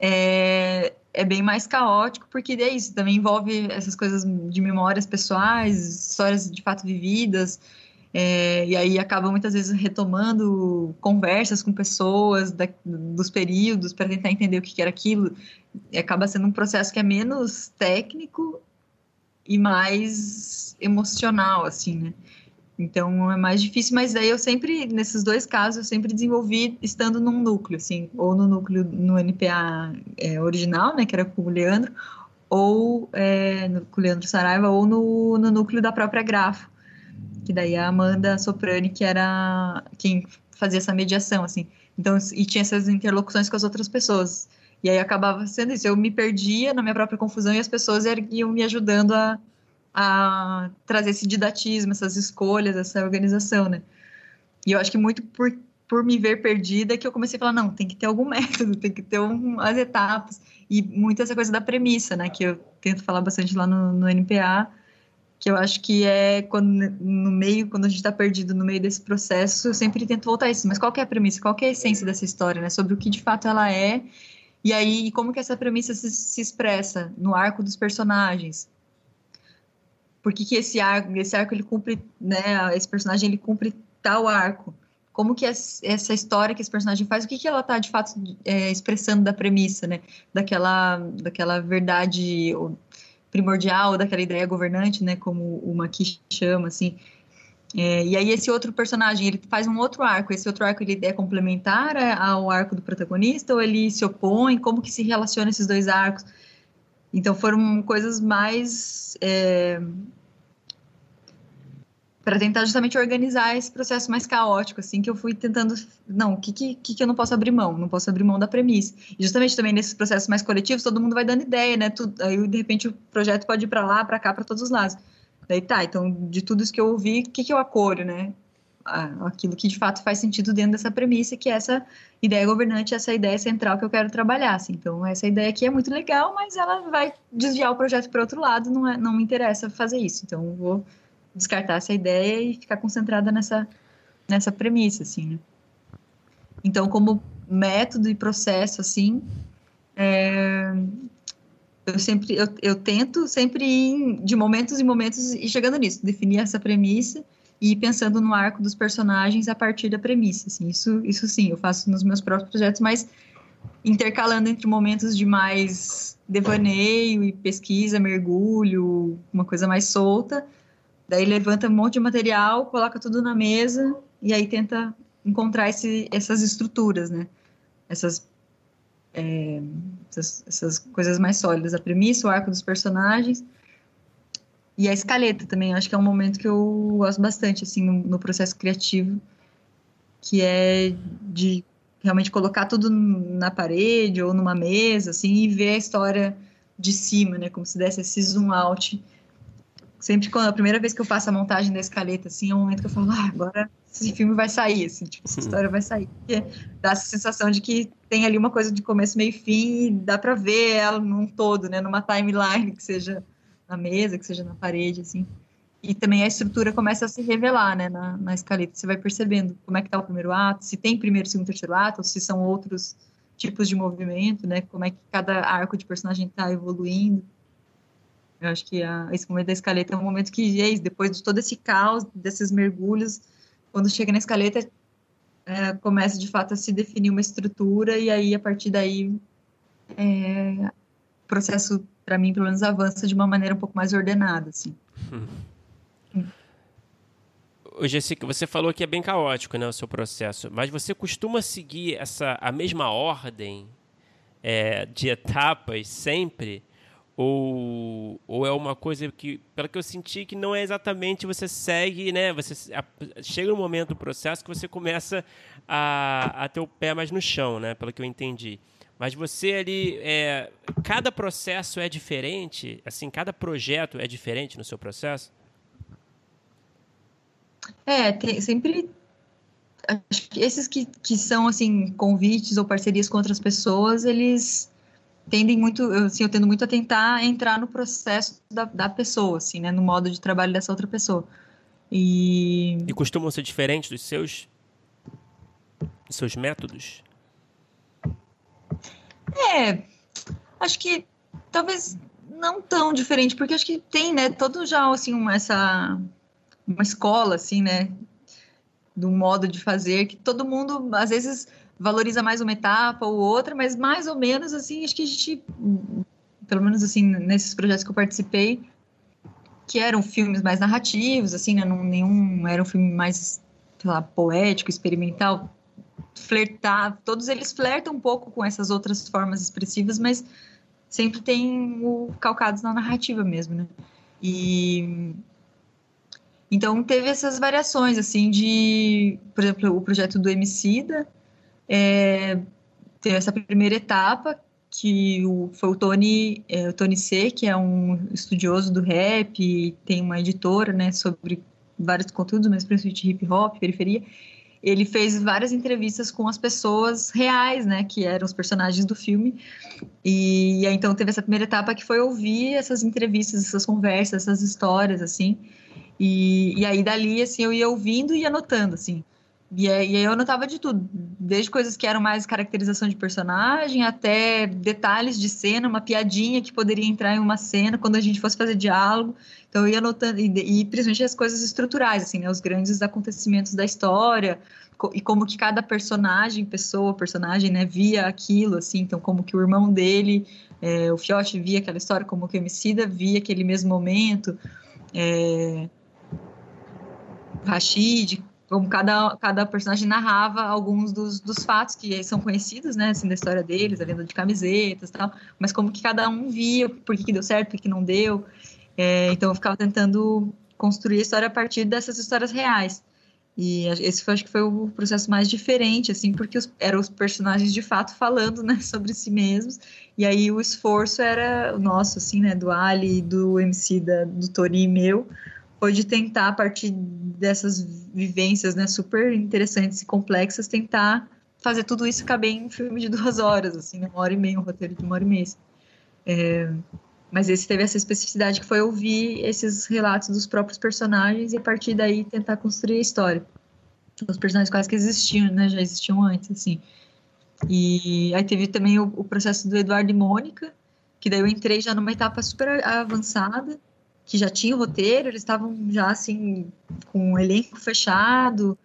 é, é bem mais caótico, porque é isso, também envolve essas coisas de memórias pessoais, histórias de fato vividas, é, e aí acaba muitas vezes retomando conversas com pessoas da, dos períodos para tentar entender o que, que era aquilo. E acaba sendo um processo que é menos técnico e mais emocional, assim, né? Então é mais difícil, mas daí eu sempre, nesses dois casos, eu sempre desenvolvi estando num núcleo, assim, ou no núcleo no NPA é, original, né, que era com o Leandro, ou é, no, com o Leandro Saraiva, ou no, no núcleo da própria Grafo, que daí a Amanda Soprani, que era quem fazia essa mediação, assim. Então, e tinha essas interlocuções com as outras pessoas. E aí acabava sendo isso. Eu me perdia na minha própria confusão e as pessoas iam me ajudando a, a trazer esse didatismo, essas escolhas, essa organização, né? E eu acho que muito por, por me ver perdida que eu comecei a falar, não, tem que ter algum *laughs* método, tem que ter um, as etapas. E muito essa coisa da premissa, né? Que eu tento falar bastante lá no, no NPA, que eu acho que é quando no meio, quando a gente está perdido no meio desse processo, eu sempre tento voltar a isso. Mas qual é a premissa? Qual é a essência dessa história, né? Sobre o que de fato ela é e aí como que essa premissa se, se expressa no arco dos personagens? Por que, que esse arco, esse arco ele cumpre, né? Esse personagem ele cumpre tal arco? Como que essa história que esse personagem faz, o que, que ela está de fato é, expressando da premissa, né? Daquela, daquela verdade primordial daquela ideia governante, né, como o Maki chama, assim. É, e aí esse outro personagem, ele faz um outro arco, esse outro arco ele é complementar ao arco do protagonista ou ele se opõe, como que se relaciona esses dois arcos? Então foram coisas mais é, para tentar justamente organizar esse processo mais caótico, assim, que eu fui tentando, não, o que, que, que eu não posso abrir mão? Não posso abrir mão da premissa. E justamente também nesses processos mais coletivos, todo mundo vai dando ideia, né? Tudo, aí, de repente, o projeto pode ir para lá, para cá, para todos os lados. Daí tá, então, de tudo isso que eu ouvi, o que, que eu acolho, né? Aquilo que de fato faz sentido dentro dessa premissa, que é essa ideia governante, essa ideia central que eu quero trabalhar. Assim. Então, essa ideia aqui é muito legal, mas ela vai desviar o projeto para outro lado, não, é, não me interessa fazer isso. Então, vou descartar essa ideia e ficar concentrada nessa, nessa premissa, assim, né? Então, como método e processo, assim, é, eu sempre, eu, eu tento sempre ir de momentos em momentos e chegando nisso, definir essa premissa e ir pensando no arco dos personagens a partir da premissa, assim, isso, isso sim, eu faço nos meus próprios projetos, mas intercalando entre momentos de mais devaneio e pesquisa, mergulho, uma coisa mais solta, Daí levanta um monte de material, coloca tudo na mesa e aí tenta encontrar esse, essas estruturas, né? Essas, é, essas, essas, coisas mais sólidas. A premissa, o arco dos personagens e a escaleta também. Acho que é um momento que eu gosto bastante, assim, no, no processo criativo, que é de realmente colocar tudo na parede ou numa mesa, assim, e ver a história de cima, né? Como se desse esse zoom out sempre quando a primeira vez que eu faço a montagem da escaleta, assim, é um momento que eu falo, ah, agora esse filme vai sair, assim, tipo, essa história vai sair. Porque dá essa sensação de que tem ali uma coisa de começo, meio e fim, e dá para ver ela num todo, né, numa timeline que seja na mesa, que seja na parede, assim. E também a estrutura começa a se revelar, né, na, na escaleta. Você vai percebendo como é que tá o primeiro ato, se tem primeiro, segundo, terceiro ato, ou se são outros tipos de movimento, né, como é que cada arco de personagem está evoluindo. Eu acho que a, esse momento da escaleta é um momento que, depois de todo esse caos, desses mergulhos, quando chega na escaleta, é, começa de fato a se definir uma estrutura e aí, a partir daí, é, o processo, para mim, pelo menos, avança de uma maneira um pouco mais ordenada, assim. Hum. Ô, Jessica, você falou que é bem caótico né, o seu processo, mas você costuma seguir essa, a mesma ordem é, de etapas sempre? Ou, ou é uma coisa que, pelo que eu senti, que não é exatamente você segue, né? Você a, chega um momento do processo que você começa a, a ter o pé mais no chão, né? Pelo que eu entendi. Mas você ali, é, cada processo é diferente, assim, cada projeto é diferente no seu processo? É, tem, sempre acho que esses que, que são assim convites ou parcerias com outras pessoas, eles tendem muito, assim, eu tendo muito a tentar entrar no processo da, da pessoa, assim, né, no modo de trabalho dessa outra pessoa. E, e costumam ser diferentes dos seus dos seus métodos? É, acho que talvez não tão diferente, porque acho que tem, né, todo já assim uma, essa uma escola assim, né, de um modo de fazer que todo mundo às vezes valoriza mais uma etapa ou outra, mas mais ou menos assim, acho que a gente, pelo menos assim, nesses projetos que eu participei, que eram filmes mais narrativos, assim, né, não, nenhum era um filme mais, sei lá, poético, experimental, flertar, todos eles flertam um pouco com essas outras formas expressivas, mas sempre tem o calcados na narrativa mesmo, né? E então teve essas variações assim de, por exemplo, o projeto do Emicida, é, teve essa primeira etapa, que o, foi o Tony, é, o Tony C, que é um estudioso do rap, tem uma editora, né, sobre vários conteúdos, mas principalmente hip hop, periferia. ele fez várias entrevistas com as pessoas reais, né, que eram os personagens do filme. E, e aí, então teve essa primeira etapa que foi ouvir essas entrevistas, essas conversas, essas histórias, assim. E, e aí dali, assim, eu ia ouvindo e anotando, assim. E aí, eu anotava de tudo, desde coisas que eram mais caracterização de personagem, até detalhes de cena, uma piadinha que poderia entrar em uma cena quando a gente fosse fazer diálogo. Então eu ia anotando, e, e principalmente as coisas estruturais, assim, né, os grandes acontecimentos da história, e como que cada personagem, pessoa, personagem, né, via aquilo, assim, então como que o irmão dele, é, o Fiote via aquela história, como que o Emicida via aquele mesmo momento, é, Rashid, como cada, cada personagem narrava alguns dos, dos fatos que são conhecidos, né, assim, da história deles, a venda de camisetas e tal, mas como que cada um via, por que, que deu certo, por que, que não deu. É, então eu ficava tentando construir a história a partir dessas histórias reais. E esse foi, acho que foi o processo mais diferente, assim, porque os, eram os personagens de fato falando, né, *laughs* sobre si mesmos. E aí o esforço era o nosso, assim, né, do Ali, do MC, da, do Tori e meu, foi de tentar, a partir dessas vivências né, super interessantes e complexas, tentar fazer tudo isso caber em um filme de duas horas, assim, né, uma hora e meia, um roteiro de uma hora e meia. É, mas esse teve essa especificidade que foi ouvir esses relatos dos próprios personagens e a partir daí tentar construir a história. Os personagens quase que existiam, né, já existiam antes, assim. E aí teve também o, o processo do Eduardo e Mônica, que daí eu entrei já numa etapa super avançada, que já tinha o roteiro, eles estavam já assim com um elenco fechado,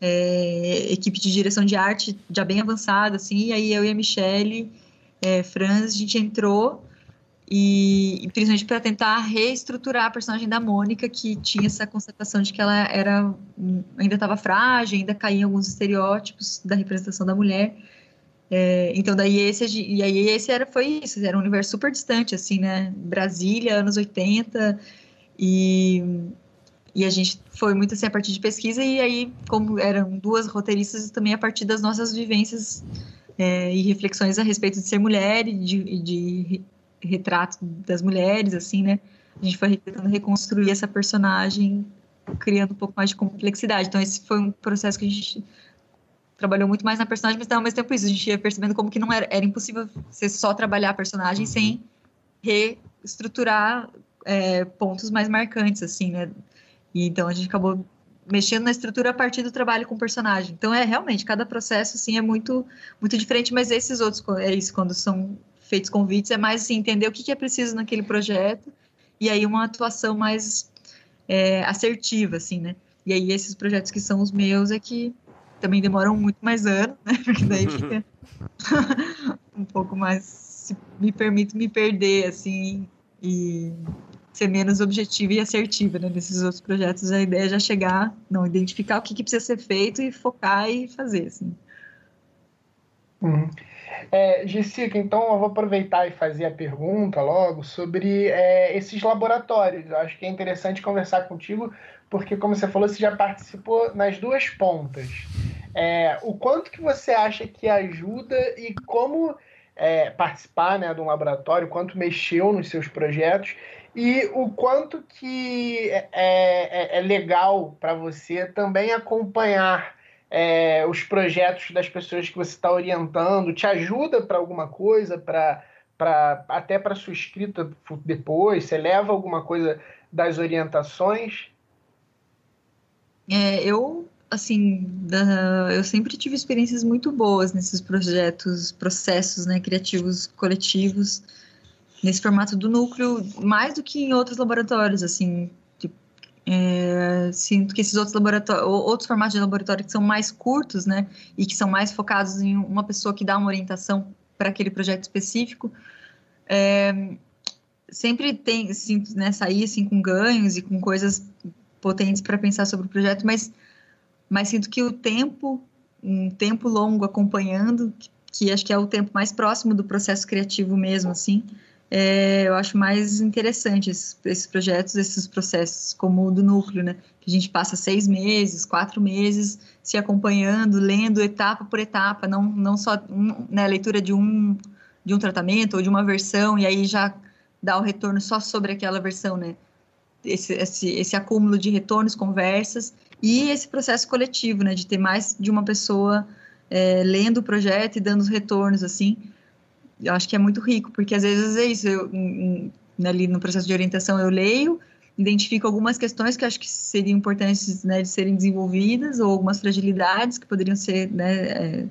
é, equipe de direção de arte já bem avançada, assim, e aí eu e a Michelle é, Franz, a gente entrou e, principalmente para tentar reestruturar a personagem da Mônica, que tinha essa constatação de que ela era ainda estava frágil, ainda caía alguns estereótipos da representação da mulher. É, então daí esse e aí esse era foi isso, era um universo super distante assim, né? Brasília, anos 80 e e a gente foi muito assim a partir de pesquisa e aí como eram duas roteiristas também a partir das nossas vivências é, e reflexões a respeito de ser mulher e de, e de retrato das mulheres assim, né? A gente foi tentando reconstruir essa personagem criando um pouco mais de complexidade. Então esse foi um processo que a gente trabalhou muito mais na personagem, mas ao mesmo tempo isso, a gente ia percebendo como que não era, era impossível você só trabalhar a personagem uhum. sem reestruturar é, pontos mais marcantes, assim, né? E então a gente acabou mexendo na estrutura a partir do trabalho com o personagem. Então é realmente cada processo assim é muito muito diferente, mas esses outros é isso quando são feitos convites é mais assim entender o que, que é preciso naquele projeto e aí uma atuação mais é, assertiva assim, né? E aí esses projetos que são os meus é que também demoram muito mais anos, né? *laughs* Porque daí fica *laughs* um pouco mais. me permite me perder, assim, e ser menos objetiva e assertiva, né? Nesses outros projetos, a ideia é já chegar, não, identificar o que, que precisa ser feito e focar e fazer, assim. Uhum. É, Jessica, então eu vou aproveitar e fazer a pergunta logo sobre é, esses laboratórios. Eu acho que é interessante conversar contigo, porque, como você falou, você já participou nas duas pontas. É, o quanto que você acha que ajuda e como é, participar né, de um laboratório, quanto mexeu nos seus projetos e o quanto que é, é, é legal para você também acompanhar é, os projetos das pessoas que você está orientando, te ajuda para alguma coisa, para até para sua escrita depois, você leva alguma coisa das orientações? É, eu assim, da, eu sempre tive experiências muito boas nesses projetos, processos, né, criativos coletivos, nesse formato do núcleo, mais do que em outros laboratórios, assim, é, sinto que esses outros laboratórios, outros formatos de laboratório que são mais curtos, né, e que são mais focados em uma pessoa que dá uma orientação para aquele projeto específico, é, sempre tem, sinto, né, sair assim com ganhos e com coisas potentes para pensar sobre o projeto, mas mas sinto que o tempo, um tempo longo acompanhando, que acho que é o tempo mais próximo do processo criativo mesmo, assim, é, eu acho mais interessante esses, esses, projetos, esses processos, como o do núcleo, né? Que a gente passa seis meses, quatro meses se acompanhando, lendo etapa por etapa, não, não só um, né, leitura de um, de um tratamento ou de uma versão, e aí já dá o retorno só sobre aquela versão, né? Esse, esse, esse acúmulo de retornos, conversas e esse processo coletivo, né, de ter mais de uma pessoa é, lendo o projeto e dando os retornos, assim, eu acho que é muito rico, porque às vezes é isso, eu, ali no processo de orientação eu leio, identifico algumas questões que acho que seriam importantes né, de serem desenvolvidas, ou algumas fragilidades que poderiam ser né, é,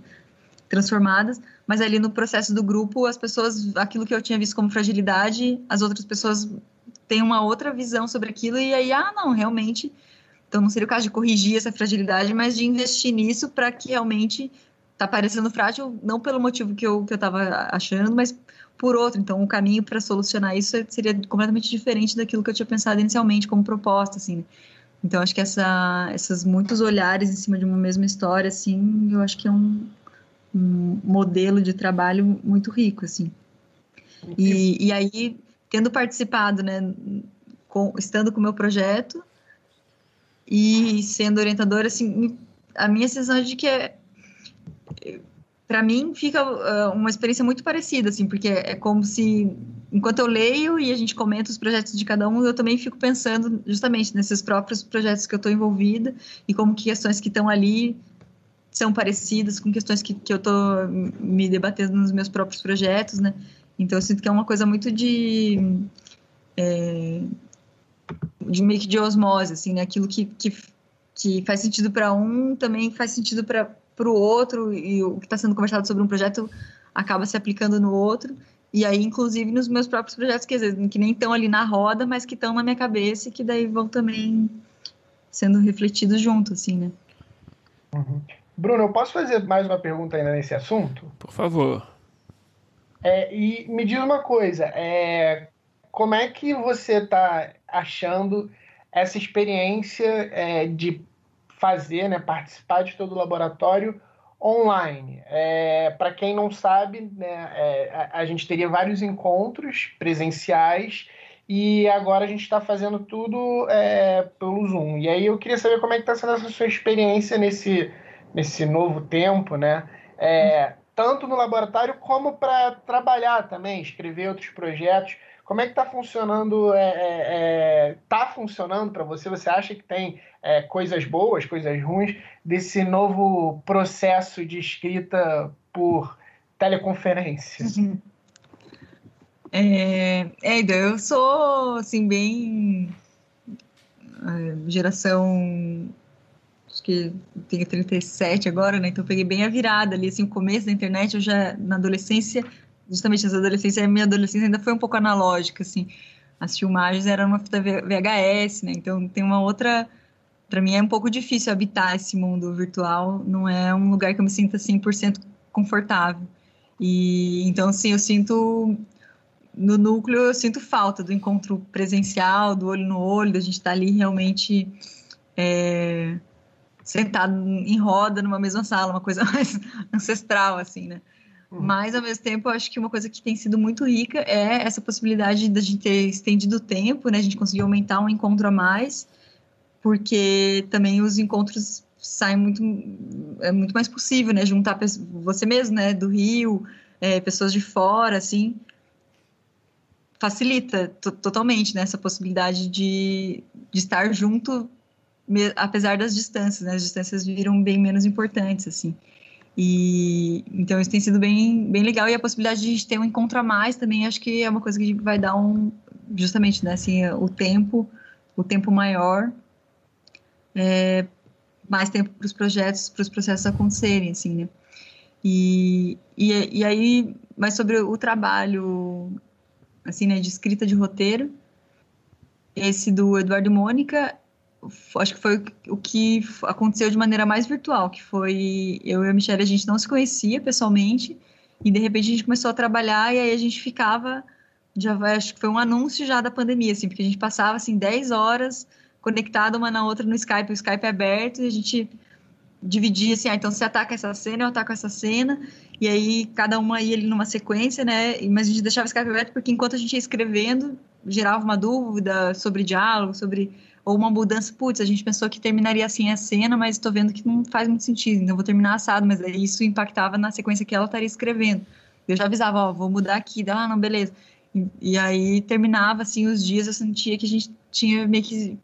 transformadas, mas ali no processo do grupo, as pessoas, aquilo que eu tinha visto como fragilidade, as outras pessoas têm uma outra visão sobre aquilo, e aí, ah, não, realmente, então não seria o caso de corrigir essa fragilidade, mas de investir nisso para que realmente está parecendo frágil, não pelo motivo que eu, que eu achando, mas por outro. Então, o caminho para solucionar isso seria completamente diferente daquilo que eu tinha pensado inicialmente como proposta, assim. Né? Então, acho que essa, esses muitos olhares em cima de uma mesma história, assim, eu acho que é um, um modelo de trabalho muito rico, assim. E, e aí, tendo participado, né, com, estando com o meu projeto e sendo orientadora, assim, a minha sensação é de que é, para mim fica uh, uma experiência muito parecida, assim, porque é como se enquanto eu leio e a gente comenta os projetos de cada um, eu também fico pensando justamente nesses próprios projetos que eu estou envolvida e como que questões que estão ali são parecidas com questões que, que eu estou me debatendo nos meus próprios projetos, né? Então eu sinto que é uma coisa muito de é, de meio que de osmose, assim, né? Aquilo que, que, que faz sentido para um também faz sentido para o outro e o que está sendo conversado sobre um projeto acaba se aplicando no outro. E aí, inclusive, nos meus próprios projetos, que, vezes, que nem estão ali na roda, mas que estão na minha cabeça e que daí vão também sendo refletidos junto, assim, né? Uhum. Bruno, eu posso fazer mais uma pergunta ainda nesse assunto? Por favor. É, e me diz uma coisa, é, como é que você está achando essa experiência é, de fazer, né, participar de todo o laboratório online. É, Para quem não sabe, né, é, a, a, gente teria vários encontros presenciais e agora a gente está fazendo tudo é, pelo Zoom. E aí eu queria saber como é que está sendo essa sua experiência nesse, nesse novo tempo, né? É, tanto no laboratório como para trabalhar também, escrever outros projetos. Como é que está funcionando? É, é, é tá funcionando para você? Você acha que tem é, coisas boas, coisas ruins desse novo processo de escrita por teleconferência? Uhum. É, é, eu sou assim bem geração acho que tenho 37 agora, né? Então peguei bem a virada ali, assim, o começo da internet, eu já na adolescência justamente essa adolescência, a minha adolescência ainda foi um pouco analógica, assim. As filmagens eram uma fita VHS, né? Então tem uma outra. Para mim é um pouco difícil habitar esse mundo virtual, não é um lugar que eu me sinta 100% confortável. E então, assim, eu sinto. No núcleo, eu sinto falta do encontro presencial, do olho no olho, da gente estar tá ali realmente. É, sentado em roda numa mesma sala, uma coisa *laughs* mais ancestral, assim, né? Uhum. Mas, ao mesmo tempo, eu acho que uma coisa que tem sido muito rica é essa possibilidade da gente ter estendido o tempo, né? A gente conseguir aumentar um encontro a mais, porque também os encontros saem muito... É muito mais possível, né? Juntar você mesmo, né? Do Rio, é, pessoas de fora, assim... Facilita totalmente, né? Essa possibilidade de, de estar junto, apesar das distâncias, né? As distâncias viram bem menos importantes, assim. E então isso tem sido bem, bem legal e a possibilidade de a gente ter um encontro a mais também acho que é uma coisa que vai dar um justamente né assim o tempo o tempo maior é, mais tempo para os projetos para os processos acontecerem assim né e, e, e aí mas sobre o trabalho assim né de escrita de roteiro esse do Eduardo e Mônica acho que foi o que aconteceu de maneira mais virtual, que foi eu e a Michelle, a gente não se conhecia pessoalmente, e de repente a gente começou a trabalhar, e aí a gente ficava, já acho que foi um anúncio já da pandemia, assim, porque a gente passava, assim, 10 horas conectada uma na outra no Skype, o Skype é aberto, e a gente dividia, assim, ah, então você ataca essa cena, eu ataco essa cena, e aí cada uma ia ali numa sequência, né, mas a gente deixava o Skype aberto, porque enquanto a gente ia escrevendo, gerava uma dúvida sobre diálogo, sobre ou uma mudança, putz, a gente pensou que terminaria assim a cena, mas estou vendo que não faz muito sentido, então vou terminar assado, mas isso impactava na sequência que ela estaria escrevendo. Eu já avisava, ó, vou mudar aqui, ah, não, beleza. E, e, aí terminava assim os dias, eu sentia que a gente tinha meio que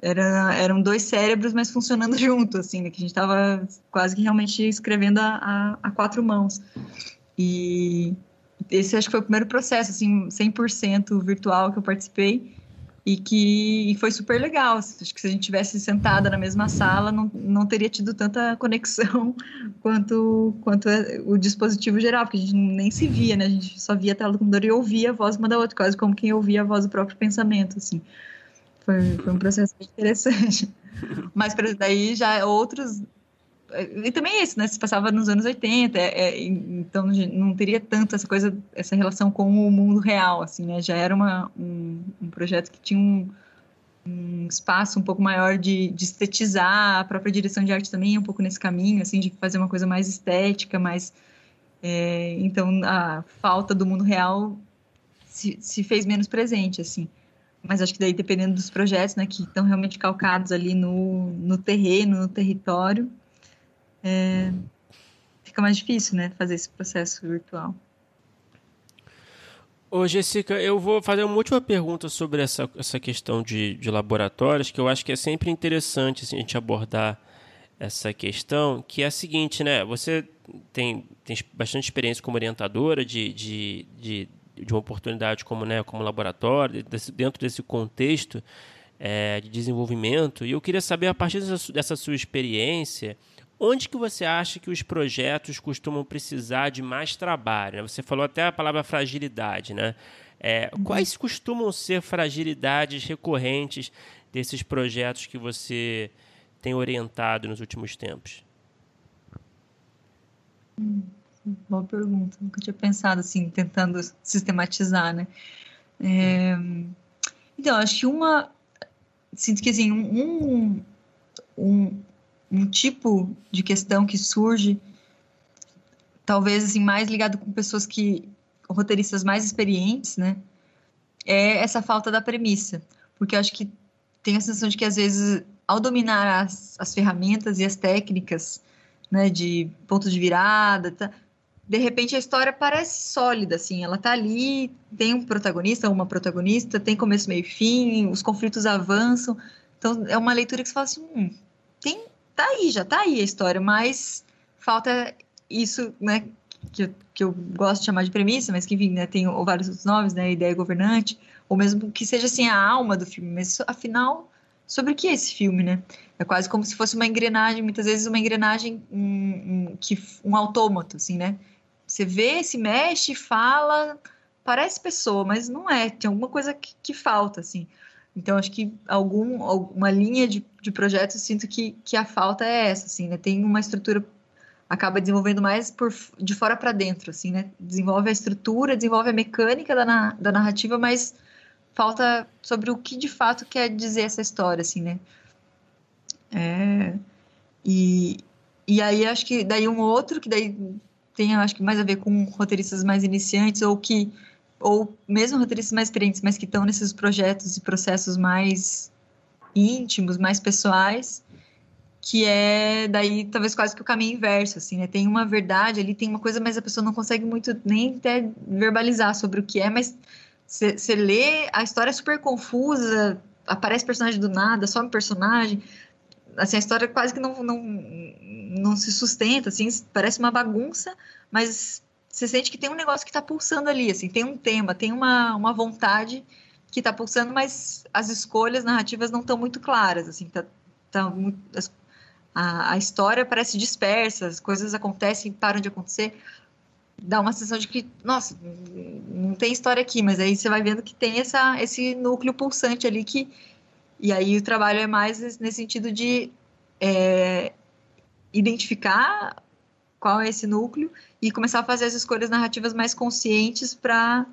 era, eram dois cérebros, mas funcionando *laughs* junto, assim, né? Que a gente estava quase que realmente escrevendo a, a, a, quatro mãos. E esse acho que foi o primeiro processo, assim, 100% virtual que eu participei e que foi super legal. Acho que se a gente tivesse sentada na mesma sala, não, não teria tido tanta conexão *laughs* quanto, quanto o dispositivo geral, porque a gente nem se via, né? A gente só via a tela do computador e ouvia a voz uma da outra, quase como quem ouvia a voz do próprio pensamento, assim. Foi, foi um processo bem interessante. *laughs* Mas daí já outros e também é isso, né? Se passava nos anos 80, é, é, então não teria tanto essa coisa, essa relação com o mundo real, assim, né? Já era uma, um, um projeto que tinha um, um espaço um pouco maior de, de, estetizar, a própria direção de arte também é um pouco nesse caminho, assim, de fazer uma coisa mais estética, mais... É, então, a falta do mundo real se, se fez menos presente, assim mas acho que daí dependendo dos projetos, né, que estão realmente calcados ali no, no terreno, no território, é, fica mais difícil, né, fazer esse processo virtual. Ô, Jessica, eu vou fazer uma última pergunta sobre essa, essa questão de, de laboratórios, que eu acho que é sempre interessante assim, a gente abordar essa questão, que é a seguinte, né? Você tem, tem bastante experiência como orientadora de, de, de, de uma oportunidade como, né, como laboratório, desse, dentro desse contexto é, de desenvolvimento, e eu queria saber, a partir dessa, dessa sua experiência, Onde que você acha que os projetos costumam precisar de mais trabalho? Você falou até a palavra fragilidade, né? É, quais costumam ser fragilidades recorrentes desses projetos que você tem orientado nos últimos tempos? Boa pergunta. Nunca tinha pensado assim, tentando sistematizar, né? É, então, acho que uma. Sinto que assim, um, um, um tipo de questão que surge, talvez assim mais ligado com pessoas que roteiristas mais experientes, né? É essa falta da premissa, porque eu acho que tem a sensação de que às vezes ao dominar as, as ferramentas e as técnicas, né, de ponto de virada, tá, de repente a história parece sólida, assim, ela tá ali, tem um protagonista, uma protagonista, tem começo, meio e fim, os conflitos avançam, então é uma leitura que você fala assim, hum, tem tá aí, já tá aí a história, mas falta isso, né, que, que eu gosto de chamar de premissa, mas que, enfim, né, tem vários outros nomes, né, ideia governante, ou mesmo que seja, assim, a alma do filme, mas, afinal, sobre o que é esse filme, né? É quase como se fosse uma engrenagem, muitas vezes uma engrenagem, um, um, que, um autômato, assim, né? Você vê, se mexe, fala, parece pessoa, mas não é, tem alguma coisa que, que falta, assim. Então, acho que algum, alguma linha de, de projetos, sinto que, que a falta é essa, assim, né? Tem uma estrutura, acaba desenvolvendo mais por, de fora para dentro, assim, né? Desenvolve a estrutura, desenvolve a mecânica da, da narrativa, mas falta sobre o que de fato quer dizer essa história, assim, né? É, e, e aí, acho que daí um outro, que daí tem, acho que mais a ver com roteiristas mais iniciantes, ou que ou mesmo roteiristas mais experientes, mas que estão nesses projetos e processos mais íntimos, mais pessoais, que é daí talvez quase que o caminho inverso, assim, né? Tem uma verdade ali, tem uma coisa, mas a pessoa não consegue muito nem até verbalizar sobre o que é, mas você lê, a história é super confusa, aparece personagem do nada, some personagem, assim, a história quase que não, não, não se sustenta, assim, parece uma bagunça, mas você sente que tem um negócio que está pulsando ali, assim, tem um tema, tem uma, uma vontade que está pulsando, mas as escolhas narrativas não estão muito claras, assim, tá, tá muito, a, a história parece dispersa, as coisas acontecem, param de acontecer, dá uma sensação de que, nossa, não tem história aqui, mas aí você vai vendo que tem essa, esse núcleo pulsante ali que, e aí o trabalho é mais nesse sentido de é, identificar qual é esse núcleo e começar a fazer as escolhas narrativas mais conscientes para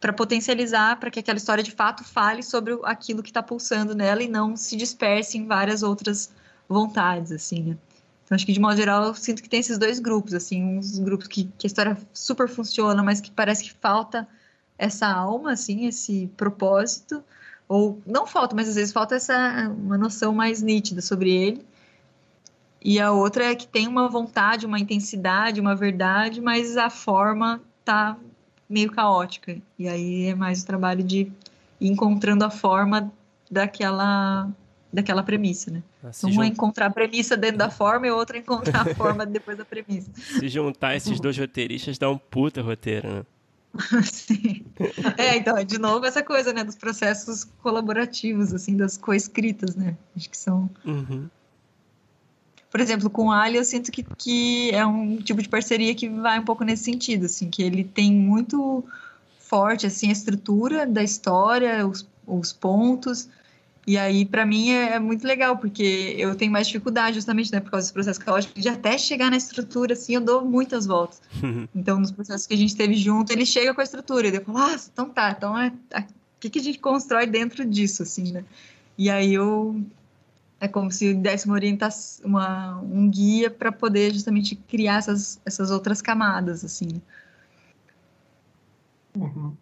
para potencializar, para que aquela história de fato fale sobre aquilo que está pulsando nela e não se disperse em várias outras vontades, assim, né? Então, acho que de modo geral, eu sinto que tem esses dois grupos, assim, uns grupos que, que a história super funciona, mas que parece que falta essa alma, assim, esse propósito, ou não falta, mas às vezes falta essa uma noção mais nítida sobre ele, e a outra é que tem uma vontade, uma intensidade, uma verdade, mas a forma tá meio caótica. E aí é mais o trabalho de encontrando a forma daquela daquela premissa, né? Ah, um junt... é encontrar a premissa dentro da forma e o outro é encontrar a forma *laughs* depois da premissa. Se juntar esses dois roteiristas dá um puta roteiro, né? *laughs* Sim. É, então, de novo, essa coisa, né, dos processos colaborativos, assim, das coescritas, né? Acho que são. Uhum. Por exemplo, com o Ali, eu sinto que, que é um tipo de parceria que vai um pouco nesse sentido, assim, que ele tem muito forte, assim, a estrutura da história, os, os pontos, e aí, para mim, é, é, muito legal, porque eu tenho mais dificuldade, justamente, né, por causa desse processo caótico, de até chegar na estrutura, assim, eu dou muitas voltas. então, nos processos que a gente teve junto, ele chega com a estrutura, e eu falo, ah, então tá, então é, o que, que a gente constrói dentro disso, assim, né? E aí eu. É como se desse uma orientação, uma, um guia para poder justamente criar essas, essas outras camadas, assim. Uhum.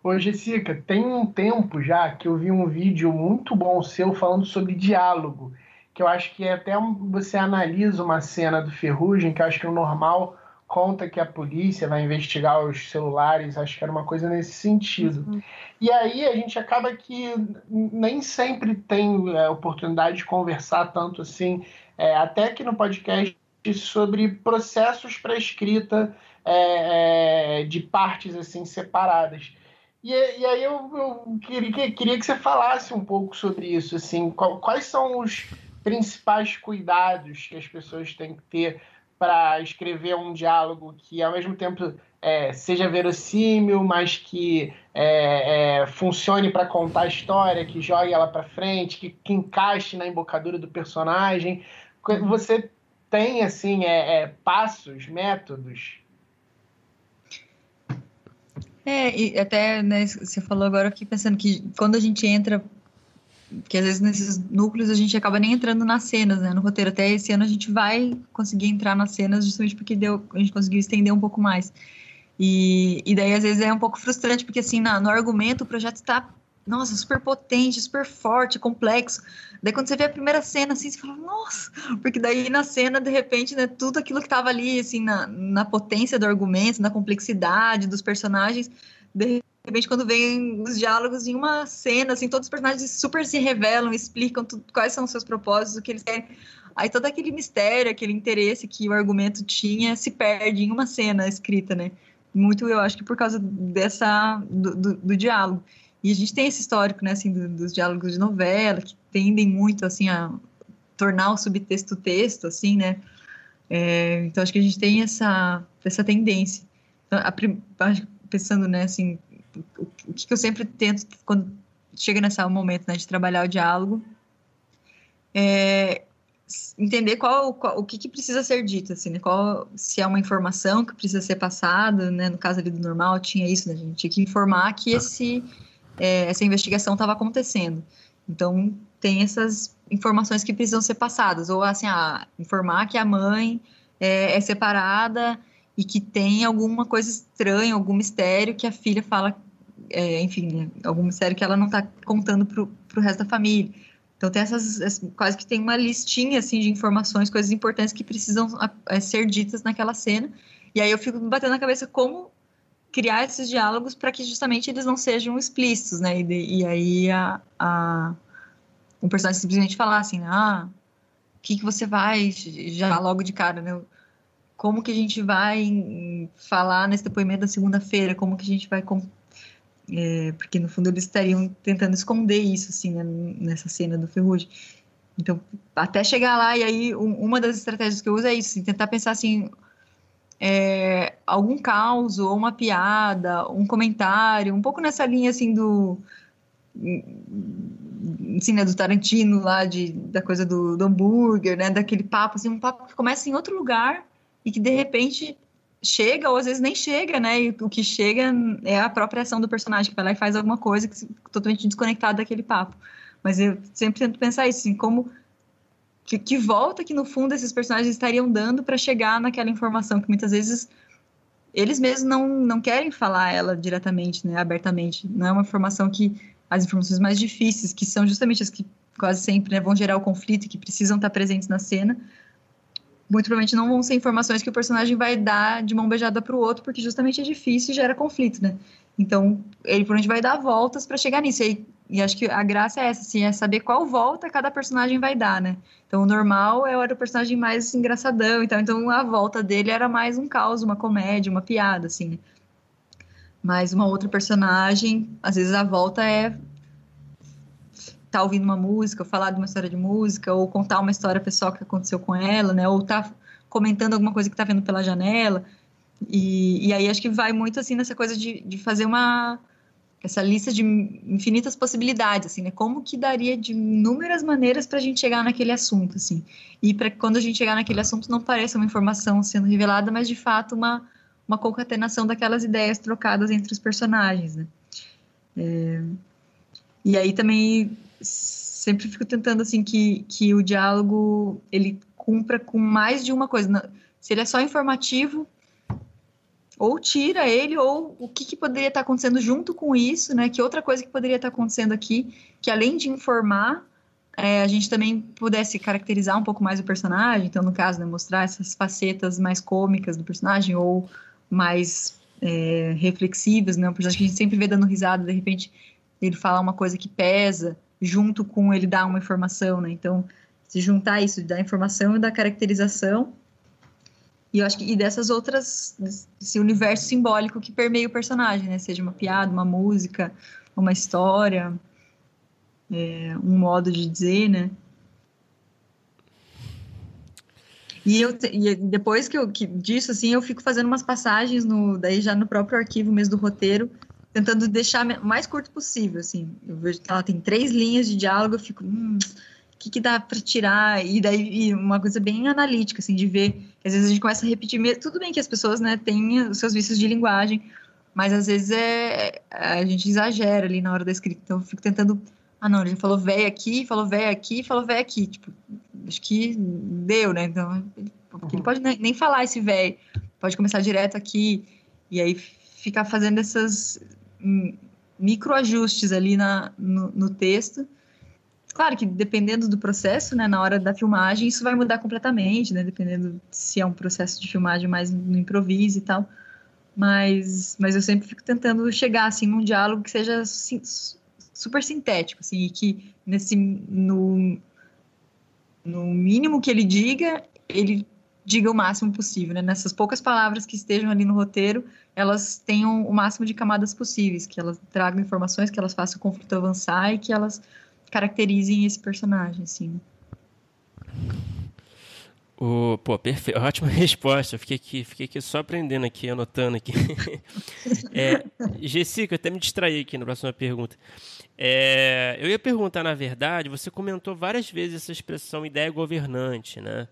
Ô, Jessica, tem um tempo já que eu vi um vídeo muito bom seu falando sobre diálogo, que eu acho que é até você analisa uma cena do Ferrugem, que eu acho que o normal conta que a polícia vai investigar os celulares, acho que era uma coisa nesse sentido. Uhum. E aí a gente acaba que nem sempre tem é, oportunidade de conversar tanto assim, é, até aqui no podcast, sobre processos para escrita é, é, de partes assim separadas. E, e aí eu, eu queria, queria, que você falasse um pouco sobre isso, assim, quais são os principais cuidados que as pessoas têm que ter para escrever um diálogo que ao mesmo tempo é, seja verossímil, mas que é, é, funcione para contar a história, que jogue ela para frente, que, que, encaixe na embocadura do personagem. Você tem assim é, é, passos, métodos é, e até né, você falou agora aqui pensando que quando a gente entra, que às vezes nesses núcleos a gente acaba nem entrando nas cenas, né, no roteiro. Até esse ano a gente vai conseguir entrar nas cenas justamente porque deu, a gente conseguiu estender um pouco mais. E, e daí às vezes é um pouco frustrante porque assim na, no argumento o projeto está nossa, super potente, super forte, complexo. Daí quando você vê a primeira cena, assim, você fala, nossa, porque daí na cena, de repente, né, tudo aquilo que estava ali, assim, na, na potência do argumento, na complexidade dos personagens, de repente, quando vem os diálogos em uma cena, assim, todos os personagens super se revelam, explicam tudo, quais são os seus propósitos, o que eles querem. Aí todo aquele mistério, aquele interesse que o argumento tinha se perde em uma cena escrita, né? Muito, eu acho que por causa dessa, do, do, do diálogo. E a gente tem esse histórico, né, assim, do, dos diálogos de novela, que tendem muito, assim, a tornar o subtexto texto, assim, né? É, então, acho que a gente tem essa, essa tendência. Então, a, pensando, né, assim, o, que eu sempre tento quando chega nesse momento, né, de trabalhar o diálogo, é entender qual, qual, o que, que, precisa ser dito, assim, né? Qual, se é uma informação que precisa ser passada, né? No caso ali do normal, tinha isso, né? A gente tinha que informar que esse é, essa investigação estava acontecendo. Então, tem essas informações que precisam ser passadas, ou assim, ah, informar que a mãe é, é separada e que tem alguma coisa estranha, algum mistério que a filha fala, é, enfim, algum mistério que ela não está contando para o resto da família. Então tem essas, quase que tem uma listinha assim de informações, coisas importantes que precisam é, ser ditas naquela cena. E aí eu fico batendo na cabeça como criar esses diálogos para que justamente eles não sejam explícitos, né? E, e aí a, a, o personagem simplesmente falar assim, ah, o que, que você vai, já logo de cara, né? Como que a gente vai falar nesse depoimento da segunda-feira? Como que a gente vai... É, porque no fundo eles estariam tentando esconder isso, assim, né, nessa cena do Ferrugem. Então, até chegar lá, e aí um, uma das estratégias que eu uso é isso, assim, tentar pensar assim, é, algum caos ou uma piada, um comentário, um pouco nessa linha assim do assim, né, do Tarantino lá de, da coisa do, do hambúrguer, né, daquele papo assim, um papo que começa em outro lugar e que de repente chega ou às vezes nem chega, né? E o que chega é a própria ação do personagem que vai lá e faz alguma coisa que, totalmente desconectada daquele papo. Mas eu sempre tento pensar isso, assim, como que, que volta que no fundo esses personagens estariam dando para chegar naquela informação que muitas vezes eles mesmos não, não querem falar ela diretamente, né, abertamente. Não é uma informação que as informações mais difíceis, que são justamente as que quase sempre né, vão gerar o conflito e que precisam estar presentes na cena, muito provavelmente não vão ser informações que o personagem vai dar de mão beijada para o outro, porque justamente é difícil e gera conflito, né? Então, ele por onde vai dar voltas para chegar nisso. E, e, acho que a graça é essa, assim, é saber qual volta cada personagem vai dar, né? Então, o normal era o personagem mais engraçadão, então, então a volta dele era mais um caos, uma comédia, uma piada, assim, né? Mas uma outra personagem, às vezes a volta é tá ouvindo uma música, falar de uma história de música, ou contar uma história pessoal que aconteceu com ela, né? Ou tá comentando alguma coisa que tá vendo pela janela. E, e aí acho que vai muito assim nessa coisa de, de fazer uma essa lista de infinitas possibilidades, assim, né? Como que daria de inúmeras maneiras para a gente chegar naquele assunto, assim. E para quando a gente chegar naquele assunto não pareça uma informação sendo revelada, mas de fato uma, uma concatenação daquelas ideias trocadas entre os personagens, né? É... E aí também sempre fico tentando, assim, que, que o diálogo, ele cumpra com mais de uma coisa. Se ele é só informativo, ou tira ele, ou o que, que, poderia estar acontecendo junto com isso, né? Que outra coisa que poderia estar acontecendo aqui, que além de informar, é, a gente também pudesse caracterizar um pouco mais o personagem, então, no caso, né, mostrar essas facetas mais cômicas do personagem, ou mais é, reflexivas, né? Um personagem que a gente sempre vê dando risada, de repente ele fala uma coisa que pesa, junto com ele dar uma informação, né? Então, se juntar isso da informação e da caracterização, e eu acho que e dessas outras, desse universo simbólico que permeia o personagem, né? Seja uma piada, uma música, uma história, é, um modo de dizer, né? E, eu, e depois que, eu, que disso, assim, eu fico fazendo umas passagens no, daí já no próprio arquivo mesmo do roteiro, tentando deixar o mais curto possível, assim. Eu vejo que ela tem três linhas de diálogo, eu fico, hum, que, que dá para tirar, e daí e uma coisa bem analítica, assim, de ver, que às vezes a gente começa a repetir, tudo bem que as pessoas, né, têm os seus vícios de linguagem, mas às vezes é, a gente exagera ali na hora da escrita, então eu fico tentando, ah não, ele falou véi aqui, falou véi aqui, falou véi aqui, tipo, acho que deu, né, então, porque ele pode nem, nem falar esse véi, pode começar direto aqui, e aí ficar fazendo essas microajustes ali na, no, no texto, Claro que dependendo do processo, né, na hora da filmagem, isso vai mudar completamente, né, dependendo se é um processo de filmagem mais no improviso e tal. Mas, mas eu sempre fico tentando chegar assim num diálogo que seja assim, super sintético, assim, e que nesse no, no mínimo que ele diga, ele diga o máximo possível, né? Nessas poucas palavras que estejam ali no roteiro, elas tenham o máximo de camadas possíveis, que elas tragam informações, que elas façam o conflito avançar e que elas caracterizem esse personagem, assim. O, pô, perfeito. *laughs* Ótima resposta. Fiquei aqui, fiquei aqui só aprendendo aqui, anotando aqui. *laughs* é, Jessica, até me distraí aqui na próxima pergunta. É, eu ia perguntar, na verdade, você comentou várias vezes essa expressão ideia governante, né?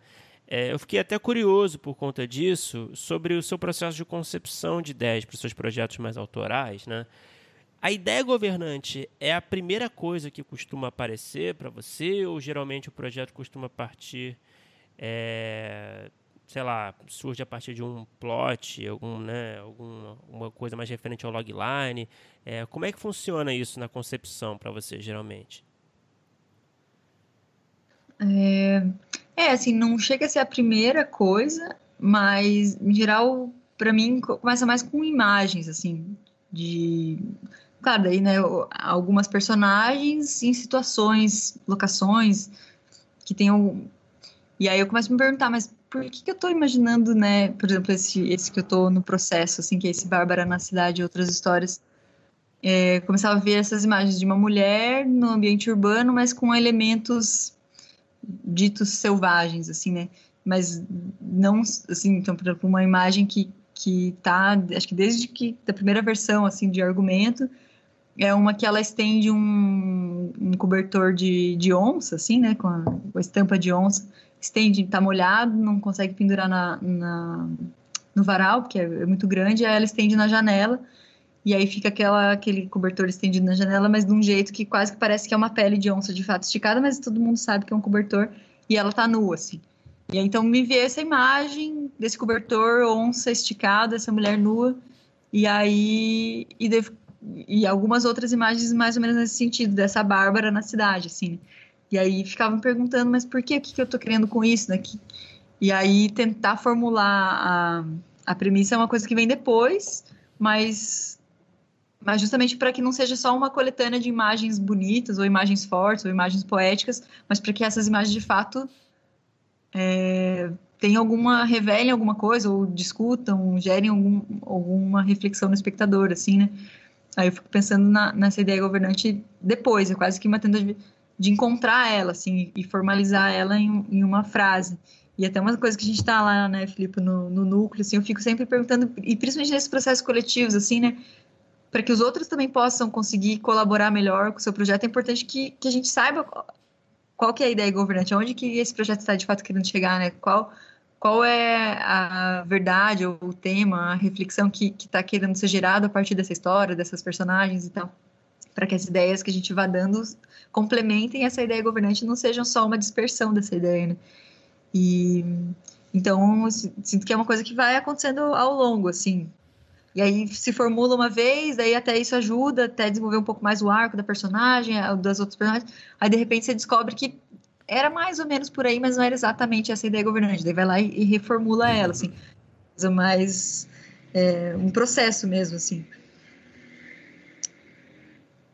É, eu fiquei até curioso por conta disso sobre o seu processo de concepção de ideias para os seus projetos mais autorais, né? A ideia governante é a primeira coisa que costuma aparecer para você ou geralmente o projeto costuma partir, é, sei lá, surge a partir de um plot, algum, né, alguma coisa mais referente ao logline? É, como é que funciona isso na concepção para você, geralmente? É, é, assim, não chega a ser a primeira coisa, mas em geral, para mim, começa mais com imagens, assim, de claro, daí, né, algumas personagens em situações, locações que tenham. E aí eu começo a me perguntar, mas por que, que eu estou imaginando, né, por exemplo, esse, esse que eu estou no processo, assim, que é esse Bárbara na cidade e outras histórias. É, começava a ver essas imagens de uma mulher no ambiente urbano, mas com elementos ditos selvagens, assim, né? Mas não, assim, então, por exemplo, uma imagem que que tá, acho que desde que da primeira versão, assim, de argumento, é uma que ela estende um, um cobertor de, de onça, assim, né? Com a, com a, estampa de onça. Estende, tá molhado, não consegue pendurar na, na no varal, porque é, é, muito grande, aí ela estende na janela. E aí fica aquela, aquele cobertor estendido na janela, mas de um jeito que quase que parece que é uma pele de onça de fato esticada, mas todo mundo sabe que é um cobertor e ela tá nua, assim. E aí, então me vê essa imagem desse cobertor, onça esticada, essa mulher nua, e aí e e algumas outras imagens mais ou menos nesse sentido, dessa Bárbara na cidade, assim. E aí ficavam perguntando, mas por que? O que, que eu tô querendo com isso, né? E aí tentar formular a, a premissa é uma coisa que vem depois, mas mas justamente para que não seja só uma coletânea de imagens bonitas ou imagens fortes ou imagens poéticas, mas para que essas imagens de fato é, tenham alguma revelem alguma coisa ou discutam, gerem algum, alguma reflexão no espectador, assim, né? Aí eu fico pensando na, nessa ideia governante depois, é quase que uma tentativa de encontrar ela, assim, e formalizar ela em, em uma frase. E até uma coisa que a gente está lá, né, Filipe, no, no núcleo, assim, eu fico sempre perguntando, e principalmente nesses processos coletivos, assim, né, para que os outros também possam conseguir colaborar melhor com o seu projeto, é importante que, que a gente saiba qual que é a ideia governante, onde que esse projeto está de fato querendo chegar, né? Qual, qual é a verdade, ou o tema, a reflexão que está querendo ser gerado a partir dessa história, dessas personagens e tal, para que as ideias que a gente vá dando complementem essa ideia governante, não sejam só uma dispersão dessa ideia, né? E então sinto que é uma coisa que vai acontecendo ao longo, assim, e aí se formula uma vez, daí até isso ajuda, até desenvolver um pouco mais o arco da personagem, das outras personagens. Aí de repente você descobre que era mais ou menos por aí, mas não era exatamente essa ideia governante. Daí vai lá e, reformula ela, assim. Coisa mais. É, um processo mesmo, assim.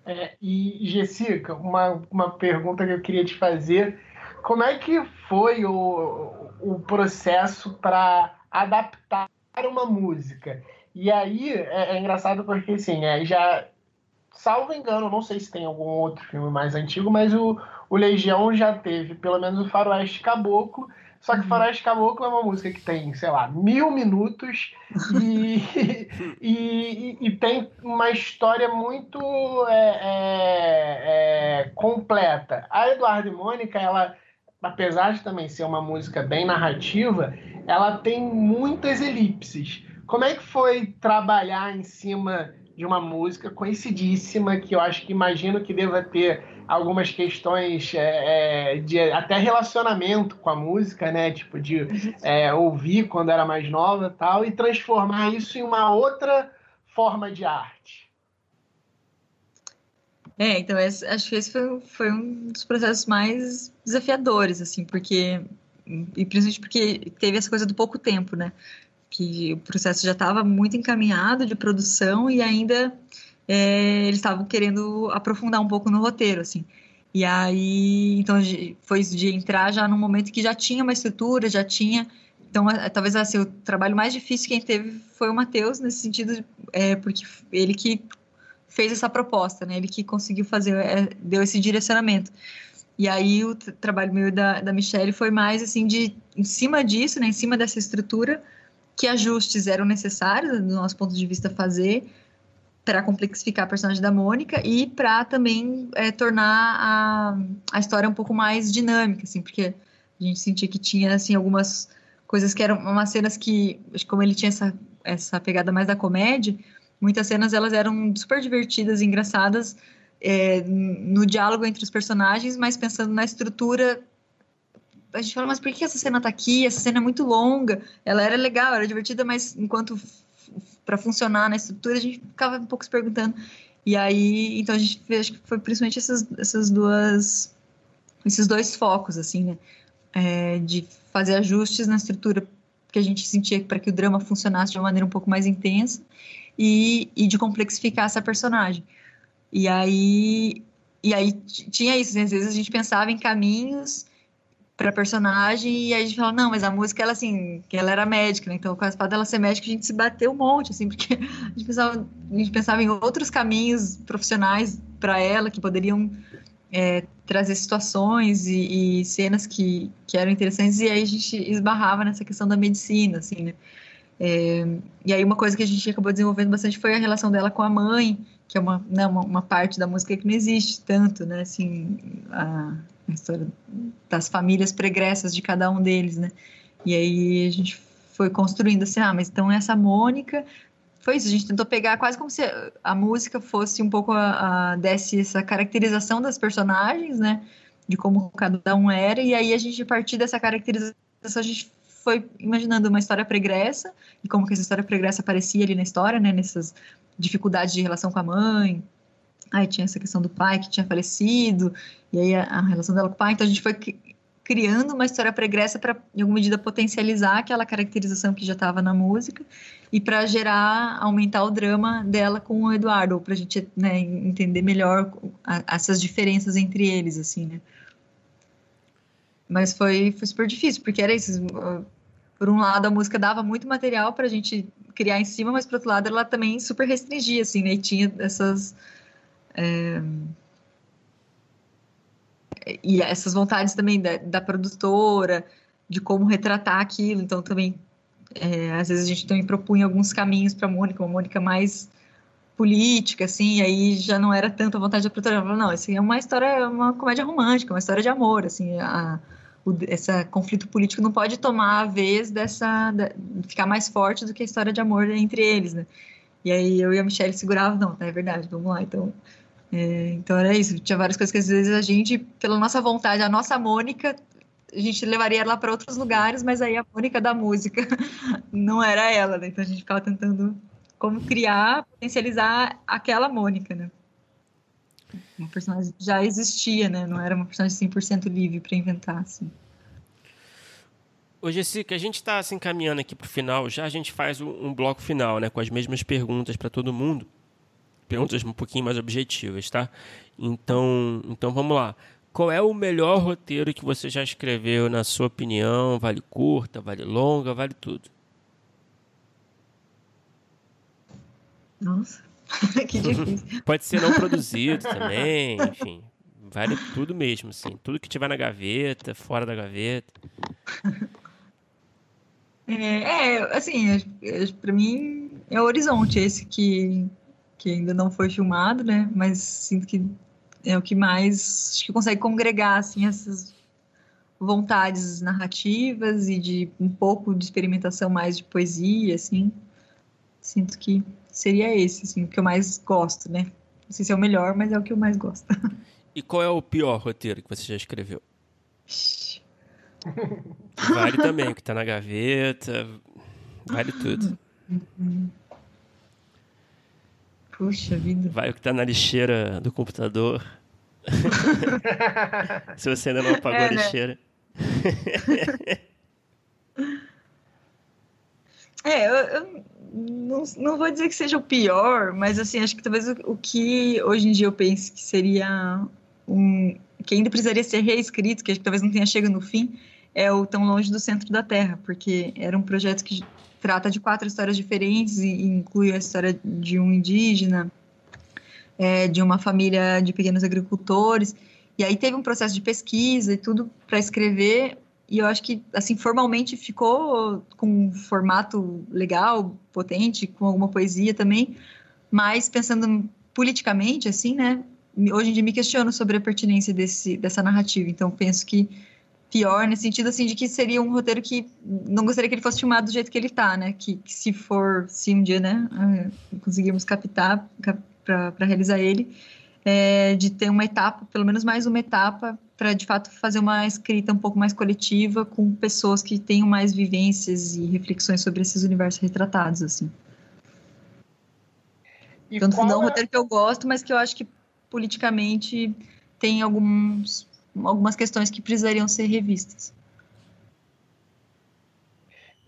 É, e, Jessica, uma, uma pergunta que eu queria te fazer. Como é que foi o, o processo para adaptar uma música? E aí é, é engraçado porque, assim, é, já. Salvo engano, não sei se tem algum outro filme mais antigo, mas o, o Legião já teve pelo menos o Faroeste Caboclo. Só que uhum. Faroeste Caboclo é uma música que tem, sei lá, mil minutos e, *laughs* e, e, tem uma história muito é, é, é, completa. A Eduardo e Mônica, ela, apesar de também ser uma música bem narrativa, ela tem muitas elipses. Como é que foi trabalhar em cima de uma música conhecidíssima, que eu acho que imagino que deva ter algumas questões é, é, de até relacionamento com a música, né? Tipo, de é, ouvir quando era mais nova tal, e transformar isso em uma outra forma de arte. É, então esse, acho que esse foi, foi um dos processos mais desafiadores, assim, porque e principalmente porque teve essa coisa do pouco tempo, né? Que o processo já estava muito encaminhado de produção e ainda é, eles estavam querendo aprofundar um pouco no roteiro, assim. E aí, então, foi de entrar já num momento que já tinha uma estrutura, já tinha. Então, talvez assim, o trabalho mais difícil quem teve foi o Matheus, nesse sentido, é, porque ele que fez essa proposta, né? Ele que conseguiu fazer, é, deu esse direcionamento. E aí, o trabalho meu da, da Michelle foi mais, assim, de, em cima disso, né? Em cima dessa estrutura, que ajustes eram necessários, do nosso ponto de vista, fazer para complexificar a personagem da Mônica e para também é, tornar a, a história um pouco mais dinâmica, assim, porque a gente sentia que tinha assim algumas coisas que eram umas cenas que, como ele tinha essa, essa pegada mais da comédia, muitas cenas elas eram super divertidas, engraçadas é, no diálogo entre os personagens, mas pensando na estrutura a gente fala, mas por que essa cena tá aqui? Essa cena é muito longa. Ela era legal, era divertida, mas enquanto para funcionar na estrutura, a gente ficava um pouco se perguntando. E aí, então a gente acho que foi principalmente essas, essas duas, esses dois focos, assim, né? É, de fazer ajustes na estrutura que a gente sentia para que o drama funcionasse de uma maneira um pouco mais intensa e, e de complexificar essa personagem. E aí, e aí tinha isso, né? às vezes a gente pensava em caminhos pra personagem, e aí a gente fala, não, mas a música, ela assim, que ela era médica, né? Então, com a fato dela ser médica, a gente se bateu um monte, assim, porque a gente pensava, a gente pensava em outros caminhos profissionais para ela que poderiam é, trazer situações e, e, cenas que, que eram interessantes, e aí a gente esbarrava nessa questão da medicina, assim, né? É, e aí uma coisa que a gente acabou desenvolvendo bastante foi a relação dela com a mãe, que é uma, né, uma, uma parte da música que não existe tanto, né? Assim, a, a história das famílias pregressas de cada um deles, né? E aí a gente foi construindo assim, ah, mas então essa Mônica foi isso, a gente tentou pegar quase como se a música fosse um pouco a, a desse essa caracterização das personagens, né? De como cada um era, e aí a gente, a partir dessa caracterização, a gente foi imaginando uma história pregressa e como que essa história pregressa aparecia ali na história, né? Nessas dificuldades de relação com a mãe, Aí tinha essa questão do pai que tinha falecido, e aí a, a relação dela com o pai. Então a gente foi criando uma história pregressa para, em alguma medida, potencializar aquela caracterização que já estava na música e para gerar, aumentar o drama dela com o Eduardo, para a gente né, entender melhor a, essas diferenças entre eles, assim, né? Mas foi, foi super difícil, porque era isso. Por um lado, a música dava muito material para a gente criar em cima, mas por outro lado, ela também super restringia, assim, né? E tinha essas. É e essas vontades também da, da, produtora, de como retratar aquilo. Então, também, é, às vezes a gente também propunha alguns caminhos para a Mônica, uma Mônica mais política, assim, aí já não era tanto a vontade da produtora. Ela falou, não, isso é uma história, uma comédia romântica, uma história de amor, assim, a, o, esse conflito político não pode tomar a vez dessa, da, ficar mais forte do que a história de amor entre eles, né? E aí eu e a Michelle seguravam, não, é verdade, vamos lá, então é, então era isso, tinha várias coisas que às vezes a gente, pela nossa vontade, a nossa Mônica, a gente levaria ela para outros lugares, mas aí a Mônica da música *laughs* não era ela, né? Então a gente ficava tentando como criar, potencializar aquela Mônica, né? Uma personagem já existia, né? Não era uma personagem 100% livre para inventar, assim. Ô, Jessica, a gente está se encaminhando aqui para o final, já a gente faz um, um bloco final, né? Com as mesmas perguntas para todo mundo perguntas um pouquinho mais objetivas, tá? Então, então vamos lá. Qual é o melhor roteiro que você já escreveu, na sua opinião? Vale curta, vale longa, vale tudo? Nossa, *laughs* que difícil. *laughs* Pode ser não produzido também, enfim. Vale tudo mesmo, assim. Tudo que tiver na gaveta, fora da gaveta. É, é assim, é, é, para mim é o horizonte esse que que ainda não foi filmado, né? Mas sinto que é o que mais acho que consegue congregar assim essas vontades narrativas e de um pouco de experimentação mais de poesia, assim. Sinto que seria esse, assim, o que eu mais gosto, né? Não sei se é o melhor, mas é o que eu mais gosto. *laughs* E qual é o pior roteiro que você já escreveu? vale também, o que tá na gaveta, vale tudo. Puxa vida. Vai o que tá na lixeira do computador. *laughs* Se você ainda não apagou é, a né? lixeira. *laughs* é, eu, eu não, não, vou dizer que seja o pior, mas assim, acho que talvez o, o, que hoje em dia eu penso que seria um. que ainda precisaria ser reescrito, que acho que talvez não tenha chegado no fim, é o Tão Longe do Centro da Terra, porque era um projeto que trata de quatro histórias diferentes e inclui a história de um indígena, é, de uma família de pequenos agricultores. E aí teve um processo de pesquisa e tudo para escrever. E eu acho que, assim, formalmente ficou com um formato legal, potente, com alguma poesia também. Mas pensando politicamente, assim, né? Hoje em dia me questiono sobre a pertinência desse, dessa narrativa. Então penso que pior nesse sentido assim de que seria um roteiro que não gostaria que ele fosse filmado do jeito que ele está, né? Que, que, se for, se um dia, né, ah, conseguirmos captar cap, para realizar ele, é, de ter uma etapa, pelo menos mais uma etapa, para de fato fazer uma escrita um pouco mais coletiva com pessoas que tenham mais vivências e reflexões sobre esses universos retratados, assim. E Tanto não é um roteiro que eu gosto, mas que eu acho que politicamente tem alguns algumas questões que precisariam ser revistas.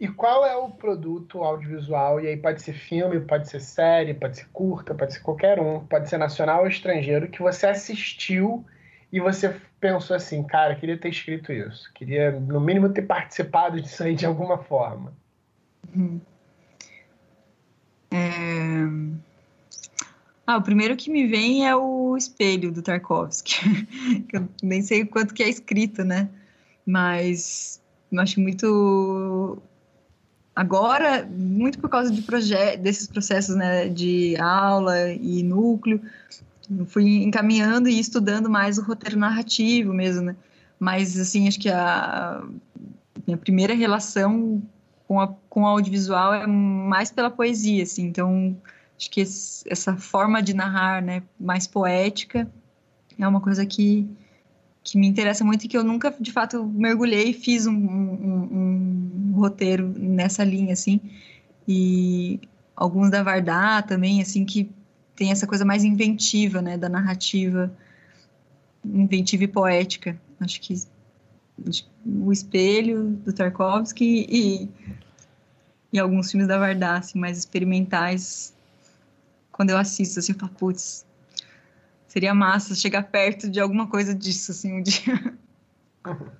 E qual é o produto audiovisual? E aí pode ser filme, pode ser série, pode ser curta, pode ser qualquer um, pode ser nacional ou estrangeiro, que você assistiu e você pensou assim, cara, queria ter escrito isso, queria no mínimo ter participado disso aí de alguma forma. Hum. É... Ah, o primeiro que me vem é o espelho do Tarkovsky, *laughs* eu nem sei quanto que é escrito, né? Mas acho muito agora, muito por causa de desses processos né, de aula e núcleo, fui encaminhando e estudando mais o roteiro narrativo mesmo, né? Mas, assim, acho que a minha primeira relação com, a, com o audiovisual é mais pela poesia, assim, então Acho que esse, essa forma de narrar, né, mais poética, é uma coisa que, que me interessa muito e que eu nunca, de fato, mergulhei e fiz um, um, um roteiro nessa linha, assim. E alguns da Vardá também, assim, que tem essa coisa mais inventiva, né, da narrativa, inventiva e poética. Acho que O Espelho, do Tarkovsky e, e alguns filmes da Vardar, assim, mais experimentais. Quando eu assisto, assim, eu falo, putz, seria massa chegar perto de alguma coisa disso, assim, um dia. *laughs*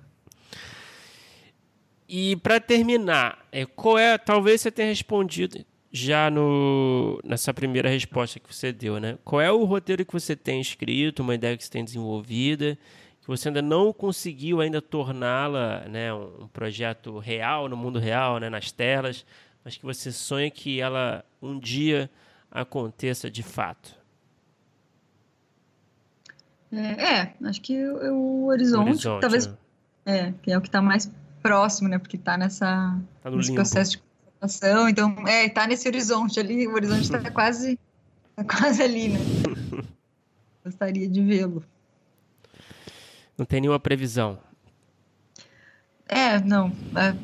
E para terminar, é, qual é, talvez você tenha respondido já no, nessa primeira resposta que você deu, né? Qual é o roteiro que você tem escrito, uma ideia que você tem desenvolvida, que você ainda não conseguiu ainda torná-la, né, um, projeto real no mundo real, né, nas telas, mas que você sonha que ela um dia aconteça de fato? É, é acho que o, horizonte, horizonte talvez né? é, que é o que está mais próximo, né? Porque está nessa tá nesse limbo. processo de contratação, então é, tá nesse horizonte ali, o horizonte está *laughs* quase tá quase ali, né? *laughs* Gostaria de vê-lo. Não tem nenhuma previsão. É, não. É,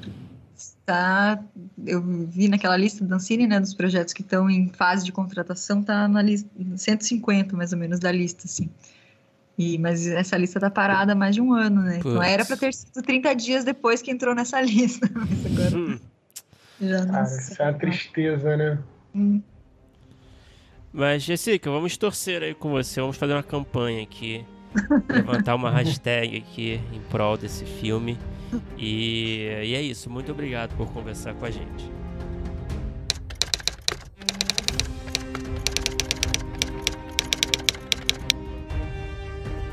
tá, eu vi naquela lista da Ancine, né, dos projetos que estão em fase de contratação, tá na lista 150 mais ou menos da lista, assim. E, mas essa lista tá parada há mais de um ano, né? Então era para ter sido 30 dias depois que entrou nessa *laughs* lista. Mas agora. Hum. Já não Cara, isso é uma tristeza, né? Hum. Mas, Jessica, vamos torcer aí com você. Vamos fazer uma campanha aqui. *laughs* levantar uma hashtag aqui em prol desse filme. *laughs* E, e é isso. Muito obrigado por conversar com a gente.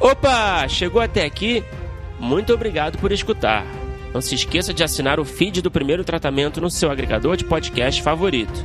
Opa! Chegou até aqui? Muito obrigado por escutar. Não se esqueça de assinar o feed do primeiro tratamento no seu agregador de podcast favorito.